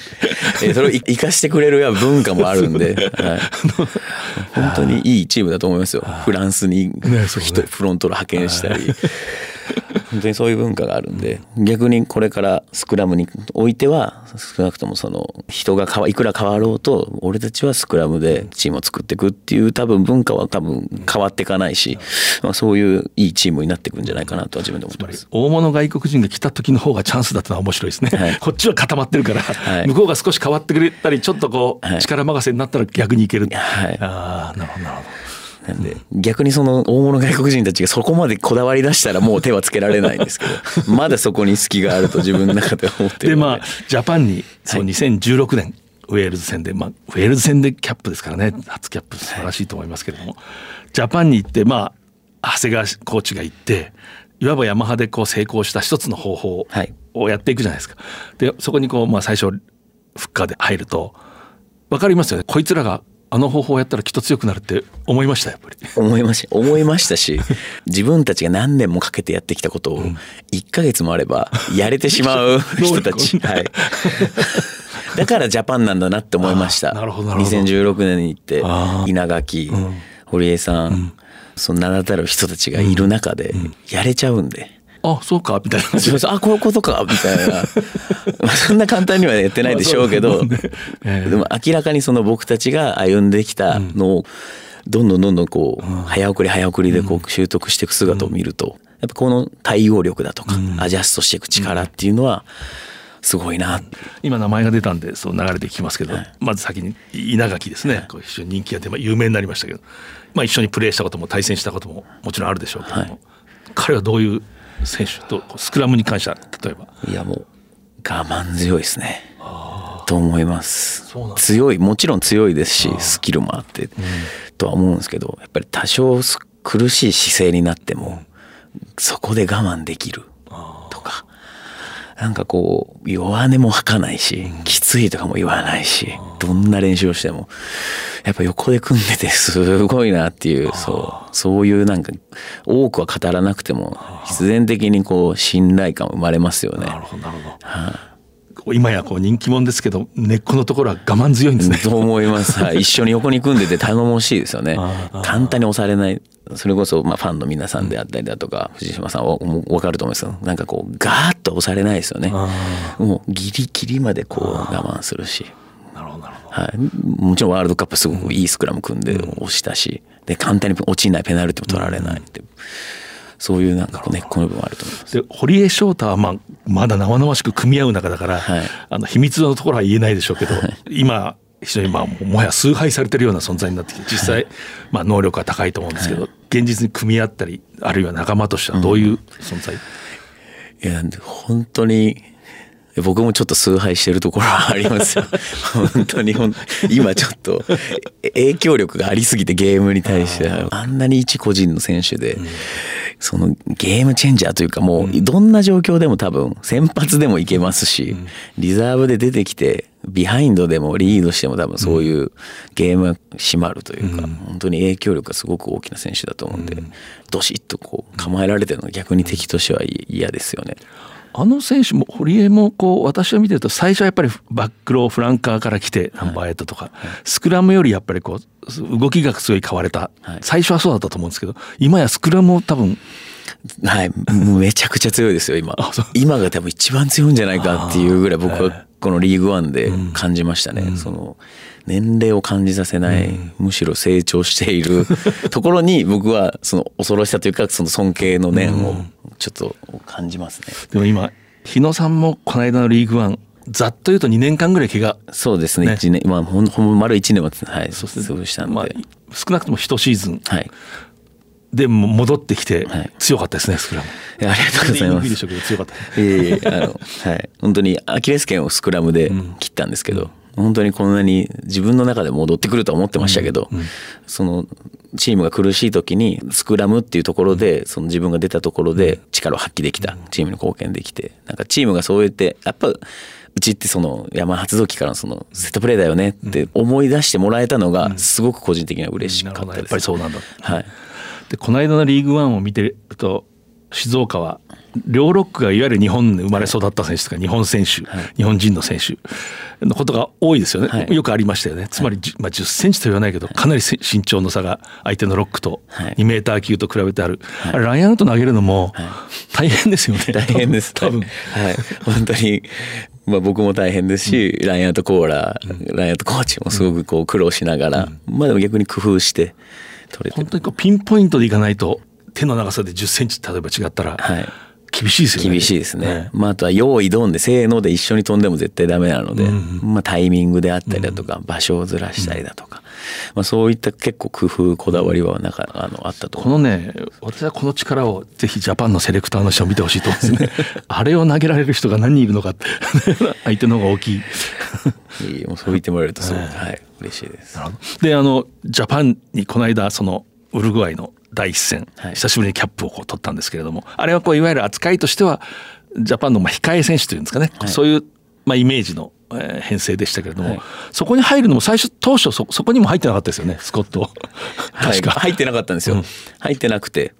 えそれを生かしてくれる文化もあるんで、はい、本当にいいチームだと思いますよ。フランスに人、ね、フロントの派遣したり本当にそういう文化があるんで逆にこれからスクラムにおいては少なくともその人がいくら変わろうと俺たちはスクラムでチームを作っていくっていう多分文化は多分変わっていかないし、まあ、そういういいチームになっていくんじゃないかなとは自分で思ってます。大物外国人が来た時の方がチャンスだったのは面白いですね、はい、こっちは固まってるから、はい、向こうが少し変わってくれたりちょっとこう力任せになったら逆にいける、はい、ああなるほどなるほどなんで逆にその大物外国人たちがそこまでこだわり出したらもう手はつけられないんですけど まだそこに隙があると自分の中で思ってるで。まあジャパンにそう2016年、ウェールズ戦で、まあ、ウェールズ戦でキャップですからね初キャップ素晴らしいと思いますけれども、ジャパンに行ってまあ長谷川コーチが行っていわばヤマハでこう成功した一つの方法をやっていくじゃないですか。でそこにこう、まあ、最初フッカーで入ると分かりますよね。こいつらがあの方法をやったらきっと強くなるって思いましたやっぱり。思いました思いましたし 自分たちが何年もかけてやってきたことを1か月もあればやれてしまう 人たち、はい、だからジャパンなんだなって思いました。なるほど2016年に行って稲垣、うん、堀江さん、うん、その名だたる人たちがいる中でやれちゃうんで。あそうかみたいな。あこういうことかみたいな。そんな簡単にはやってないでしょうけど、でも明らかにその僕たちが歩んできたのをどんどんどんどんこう早送り早送りでこう習得していく姿を見るとやっぱこの対応力だとかアジャストしていく力っていうのはすごいな。今名前が出たんでそう流れてきますけど、まず先に稲垣ですね、こう非常に人気が出ま有名になりましたけど、まあ、一緒にプレーしたことも対戦したことももちろんあるでしょうけども、彼はどういう選手とスクラムに関しては例えば。いやもう我慢強いですね。と思います。強いもちろん強いですしスキルもあって、うん、とは思うんですけどやっぱり多少苦しい姿勢になっても、そこで我慢できるなんかこう弱音も吐かないし、きついとかも言わないし、どんな練習をしてもやっぱ横で組んでてすごいなっていうそうそういうなんか多くは語らなくても必然的にこう信頼感生まれますよね。なるほどなるほど。はあ今やこう人気者ですけど根っこのところは我慢強いんですね。と思います。はい、一緒に横に組んでて頼もしいですよね。簡単に押されないそれこそまあファンの皆さんであったりだとか藤島さんは分かると思うんですけどなんかこうガーッと押されないですよね。もうギリギリまでこう我慢するし。なるほどはい、もちろんワールドカップすごくいいスクラム組んで押したし、で簡単に落ちないペナルティも取られないって、そういうなんか根っこの部分あると思います。で堀江翔太はまあまだ生々しく組み合う中だから、はい、あの秘密のところは言えないでしょうけど、はい、今非常にまあもはや崇拝されてるような存在になってきて実際まあ能力は高いと思うんですけど、現実に組み合ったりあるいは仲間としてはどういう存在、うん、いや本当に僕もちょっと崇拝してるところはありますよ。本当に今ちょっと影響力がありすぎてゲームに対してあんなに一個人の選手で、そのゲームチェンジャーというかもうどんな状況でも多分先発でもいけますし、リザーブで出てきてビハインドでもリードしても多分そういうゲームが締まるというか、本当に影響力がすごく大きな選手だと思うんで、どしっとこう構えられてるのが逆に敵としては嫌ですよね。あの選手も堀江もこう私が見てると最初はやっぱりバックローフランカーから来てナンバーエイトとか、スクラムよりやっぱりこう動きがすごい変われた、最初はそうだったと思うんですけど今やスクラムを多分はい、めちゃくちゃ強いですよ今。今が多分一番強いんじゃないかっていうぐらい僕はこのリーグワンで感じましたね、うん、その年齢を感じさせない、うん、むしろ成長している ところに僕はその恐ろしさというかその尊敬の念をちょっと感じますね。でも今日野さんもこの間のリーグワンざっと言うと2年間ぐらい怪我。そうですね。ね。1年まあほんほん丸1年ははいそう潰したんで、まあ、少なくとも1シーズン、はい、で戻ってきて強かったですね、スクラム。ありがとうございます。えいえあのはい。本当にアキレス腱をスクラムで切ったんですけど、うん、本当にこんなに自分の中で戻ってくると思ってましたけど、うん。うん、そのチームが苦しい時にスクラムっていうところでその自分が出たところで力を発揮できた。チームに貢献できて。なんかチームがそうやってやっぱうちってその山発動機からのそのセットプレーだよねって思い出してもらえたのがすごく個人的には嬉しかったです。やっぱりそうなんだ。はい。でこの間のリーグワンを見てると静岡は両ロックがいわゆる日本で生まれ育った選手とか日本選手、はい、日本人の選手のことが多いですよね、はい、よくありましたよね。つまり、まあ、10センチと言わないけどかなり身長の差が相手のロックと2メーター級と比べてある、あれラインアウト投げるのも大変ですよね、大変です多分。はい。本当にまあ、僕も大変ですし、うん、ラインアウトコーラー、うん、ラインアウトコーチもすごくこう苦労しながら、うん、まあでも逆に工夫して取れて本当にこうピンポイントでいかないと手の長さで1 0センチ例えば違ったら、厳しいですよね。厳しいですね。ね。まあ、あとは用意ドンで、せーので一緒に飛んでも絶対ダメなので、うんうん、まあ、タイミングであったりだとか、うん、場所をずらしたりだとか、うん、まあ、そういった結構工夫、こだわりはなんか、あの、あったとこのね、私はこの力をぜひジャパンのセレクターの人を見てほしいと思うんですね。あれを投げられる人が何人いるのかって、相手の方が大きい。いいもうそう言ってもらえるとすごい、はい、嬉しいです。で、あの、ジャパンにこの間、その、ウルグアイの第一戦、はい、久しぶりにキャップをこう取ったんですけれどもあれはこういわゆる扱いとしてはジャパンのまあ控え選手というんですかね、はい、そういうまあイメージの編成でしたけれども、はい、そこに入るのも最初当初そそこにも入ってなかったですよねスコット。確か、入ってなかったんですよ、うん、入ってなくて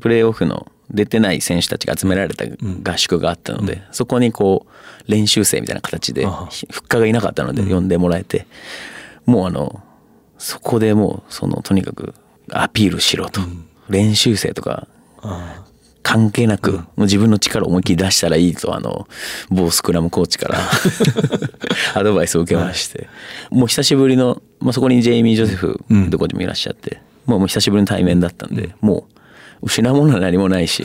プレーオフの出てない選手たちが集められた合宿があったので、うん、そこにこう練習生みたいな形で復活がいなかったので呼んでもらえて、もうあのそこでもうそのとにかくアピールしろと、うん、練習生とか関係なく、もう自分の力を思いっきり出したらいいとあの某スクラムコーチから アドバイスを受けまして、もう久しぶりの、まあ、そこにジェイミー・ジョセフどこでもいらっしゃって、もう久しぶりの対面だったんで、もう失うものは何もないし、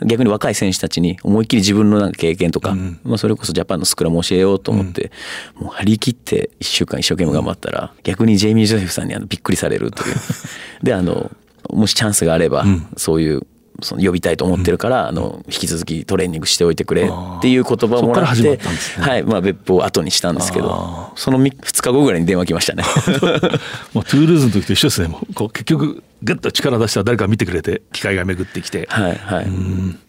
うん、逆に若い選手たちに思いっきり自分のなんか経験とか、うん、まあ、それこそジャパンのスクラム教えようと思って、うん、もう張り切って1週間一生懸命頑張ったら逆にジェイミー・ジョセフさんにあのびっくりされるという。であのもしチャンスがあれば、そういうその呼びたいと思ってるから、あの引き続きトレーニングしておいてくれっていう言葉をもらって、ね、はい。まあ、別府を後にしたんですけどその 2, 2日後ぐらいに電話来ましたね。もうトゥールーズの時と一緒ですね。もうこう結局グッと力出したら誰か見てくれて機会が巡ってきてはいはい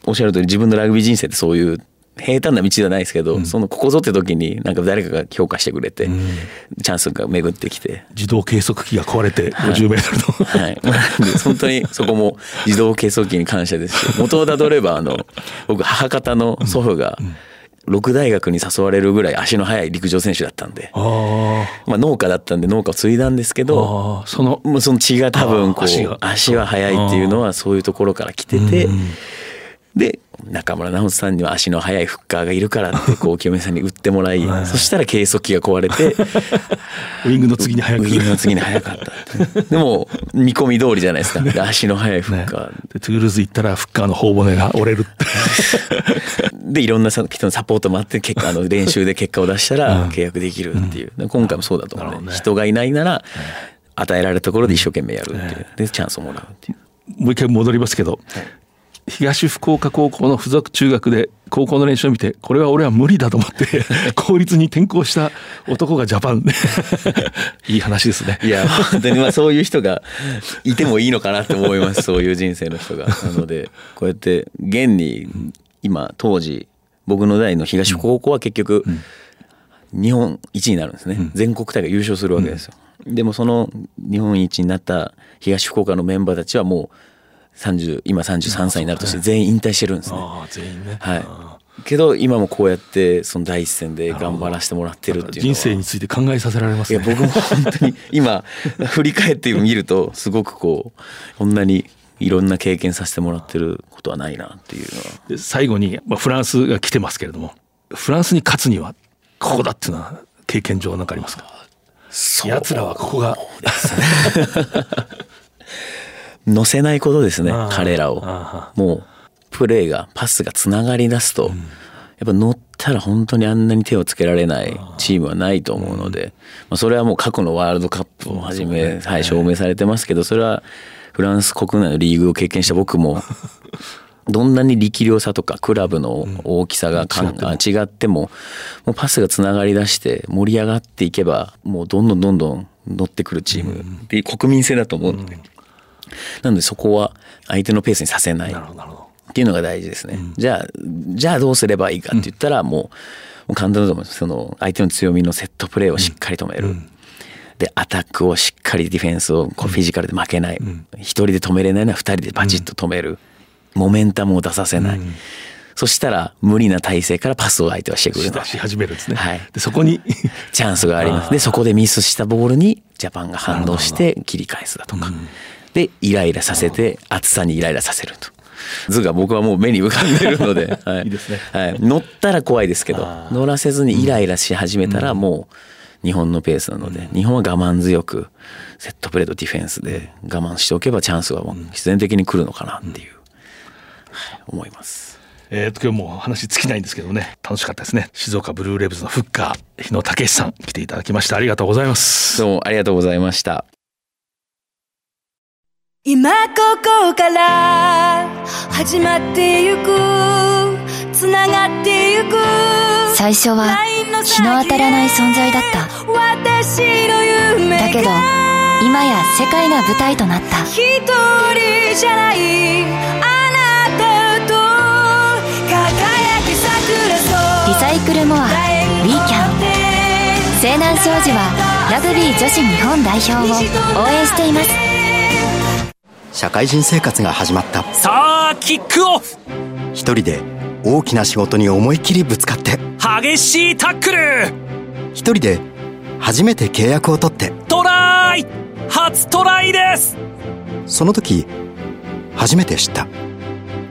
おっしゃる通り自分のラグビー人生ってそういう平坦な道じゃないですけど、うん、そのここぞって時になんか誰かが評価してくれて、うん、チャンスが巡ってきて。自動計測器が壊れて50メートルの、はい、はい、本当にそこも自動計測器に感謝です。し元をたどればあの僕母方の祖父が、六大学に誘われるぐらい足の速い陸上選手だったんで。まあ、農家だったんで農家を継いだんですけどそのもうその血が多分こう足は速いっていうのはそういうところから来ててで中村直人さんには足の速いフッカーがいるからってこう清美さんに売ってもらいそしたら計測器が壊れて ウイングの次に速くウイングの次に速かったでも見込み通りじゃないですか。足の速いフッカー、ね、でトゥールーズ行ったらフッカーの頬骨が折れる でいろんな人のサポートもあって結果あの練習で結果を出したら契約できるっていう、うん、今回もそうだと思うね、ね、人がいないなら与えられたところで一生懸命やるっていう、でチャンスをもらうっていう。もう一回戻りますけど、はい東福岡高校の附属中学で高校の練習を見てこれは俺は無理だと思って 公立に転校した男がジャパン。いい話ですね。いや本当にまあそういう人がいてもいいのかなと思います。そういう人生の人が。なのでこうやって現に今当時僕の代の東福高校は結局日本一になるんですね、全国大会優勝するわけですよ、でもその日本一になった東福岡のメンバーたちはもう30今33歳になるとして全員引退してるんですね。全員ね、はい。けど今もこうやってその第一線で頑張らせてもらってるっていう人生について考えさせられます、ね、いや僕も本当に今振り返ってみるとすごくこうこんなにいろんな経験させてもらってることはないなっていうのは。最後に、まあ、フランスが来てますけれどもフランスに勝つにはここだっていうのは経験上何かありますか？奴らはここが。乗せないことですね彼らを。もうプレーがパスがつながりだすと、やっぱ乗ったら本当にあんなに手をつけられないチームはないと思うので、まあ、それはもう過去のワールドカップをはじめ、はい、証明されてますけどそれはフランス国内のリーグを経験した僕も どんなに力量差とかクラブの大きさがかん、違っても。もうパスがつながりだして盛り上がっていけばもうどんどんどんどん乗ってくるチーム。で国民性だと思うので、なのでそこは相手のペースにさせない。っていうのが大事ですね。じゃあじゃあどうすればいいかって言ったらもう,、簡単だと思います。その相手の強みのセットプレーをしっかり止める。でアタックをしっかりディフェンスをこうフィジカルで負けない、一人で止めれないのは二人でバチッと止める、モメンタムを出させない、そしたら無理な体勢からパスを相手はしてくるし始めるんですね。はい。でそこにチャンスがあります。でそこでミスしたボールにジャパンが反応して切り返すだとか。でイライラさせて暑さにイライラさせると。図が僕はもう目に浮かんでるので、はい、いいですね、はい、乗ったら怖いですけど乗らせずにイライラし始めたらもう日本のペースなので、日本は我慢強くセットプレーとディフェンスで我慢しておけばチャンスはもう必然的に来るのかなっていう、はい、思います。えー、と今日も話尽きないんですけどね。楽しかったですね。静岡ブルーレブズのフッカー日野武さん来ていただきました。ありがとうございます。どうもありがとうございました今ここから始まってゆくつながってゆく最初は日の当たらない存在だった。私の夢だけど今や世界が舞台となった。一人じゃないあなたと輝き桜リサイクルモアウィーキャン西南商事はラグビー女子日本代表を応援しています社会人生活が始まった。さあキックオフ。一人で大きな仕事に思い切りぶつかって。激しいタックル。一人で初めて契約を取って。トライ。初トライです。その時初めて知った。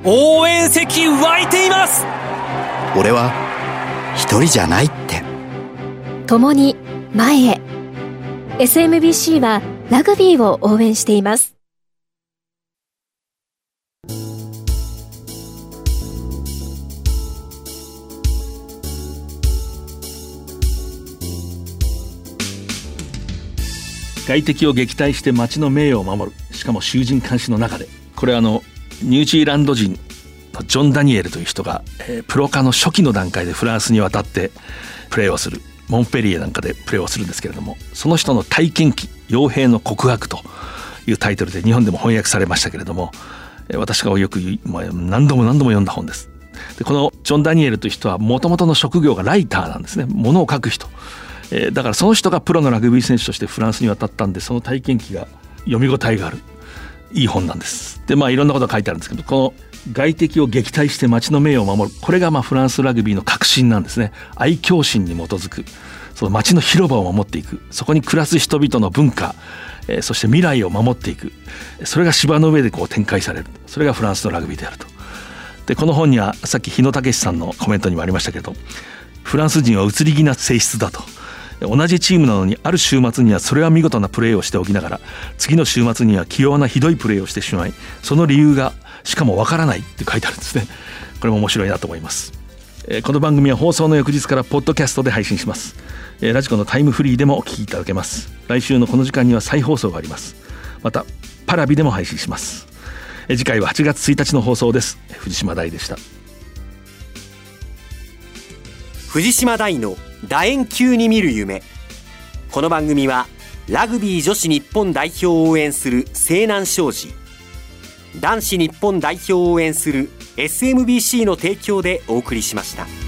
応援席湧いています。俺は一人じゃないって。共に前へ。SMBC はラグビーを応援しています外敵を撃退して町の名誉を守る。しかも囚人監視の中で。これあのニュージーランド人のジョン・ダニエルという人が、えー、プロ化の初期の段階でフランスに渡ってプレーをする。モンペリエなんかでプレーをするんですけれどもその人の体験記「傭兵の告白」というタイトルで日本でも翻訳されましたけれども私がよく何度も何度も読んだ本です。でこのジョン・ダニエルという人はもともとの職業がライターなんですね。物を書く人。えー、だからその人がプロのラグビー選手としてフランスに渡ったんでその体験記が読み応えがあるいい本なんです。でまあいろんなことが書いてあるんですけどこの外敵を撃退して町の名誉を守るこれがまあフランスラグビーの核心なんですね。愛嬌心に基づくその町の広場を守っていく。そこに暮らす人々の文化えそして未来を守っていく。それが芝の上でこう展開される。それがフランスのラグビーであると。でこの本にはさっき日野武さんのコメントにもありましたけどフランス人は移り気な性質だと。同じチームなのにある週末にはそれは見事なプレーをしておきながら次の週末には器用なひどいプレーをしてしまいその理由がしかもわからないって書いてあるんですね。これも面白いなと思います。この番組は放送の翌日からポッドキャストで配信します。ラジコのタイムフリーでもお聞きいただけます。来週のこの時間には再放送があります。またパラビでも配信します。次回は8月1日の放送です。藤島大でした。藤島大の楕円球に見る夢この番組はラグビー女子日本代表を応援する西南商事男子日本代表を応援する SMBC の提供でお送りしました。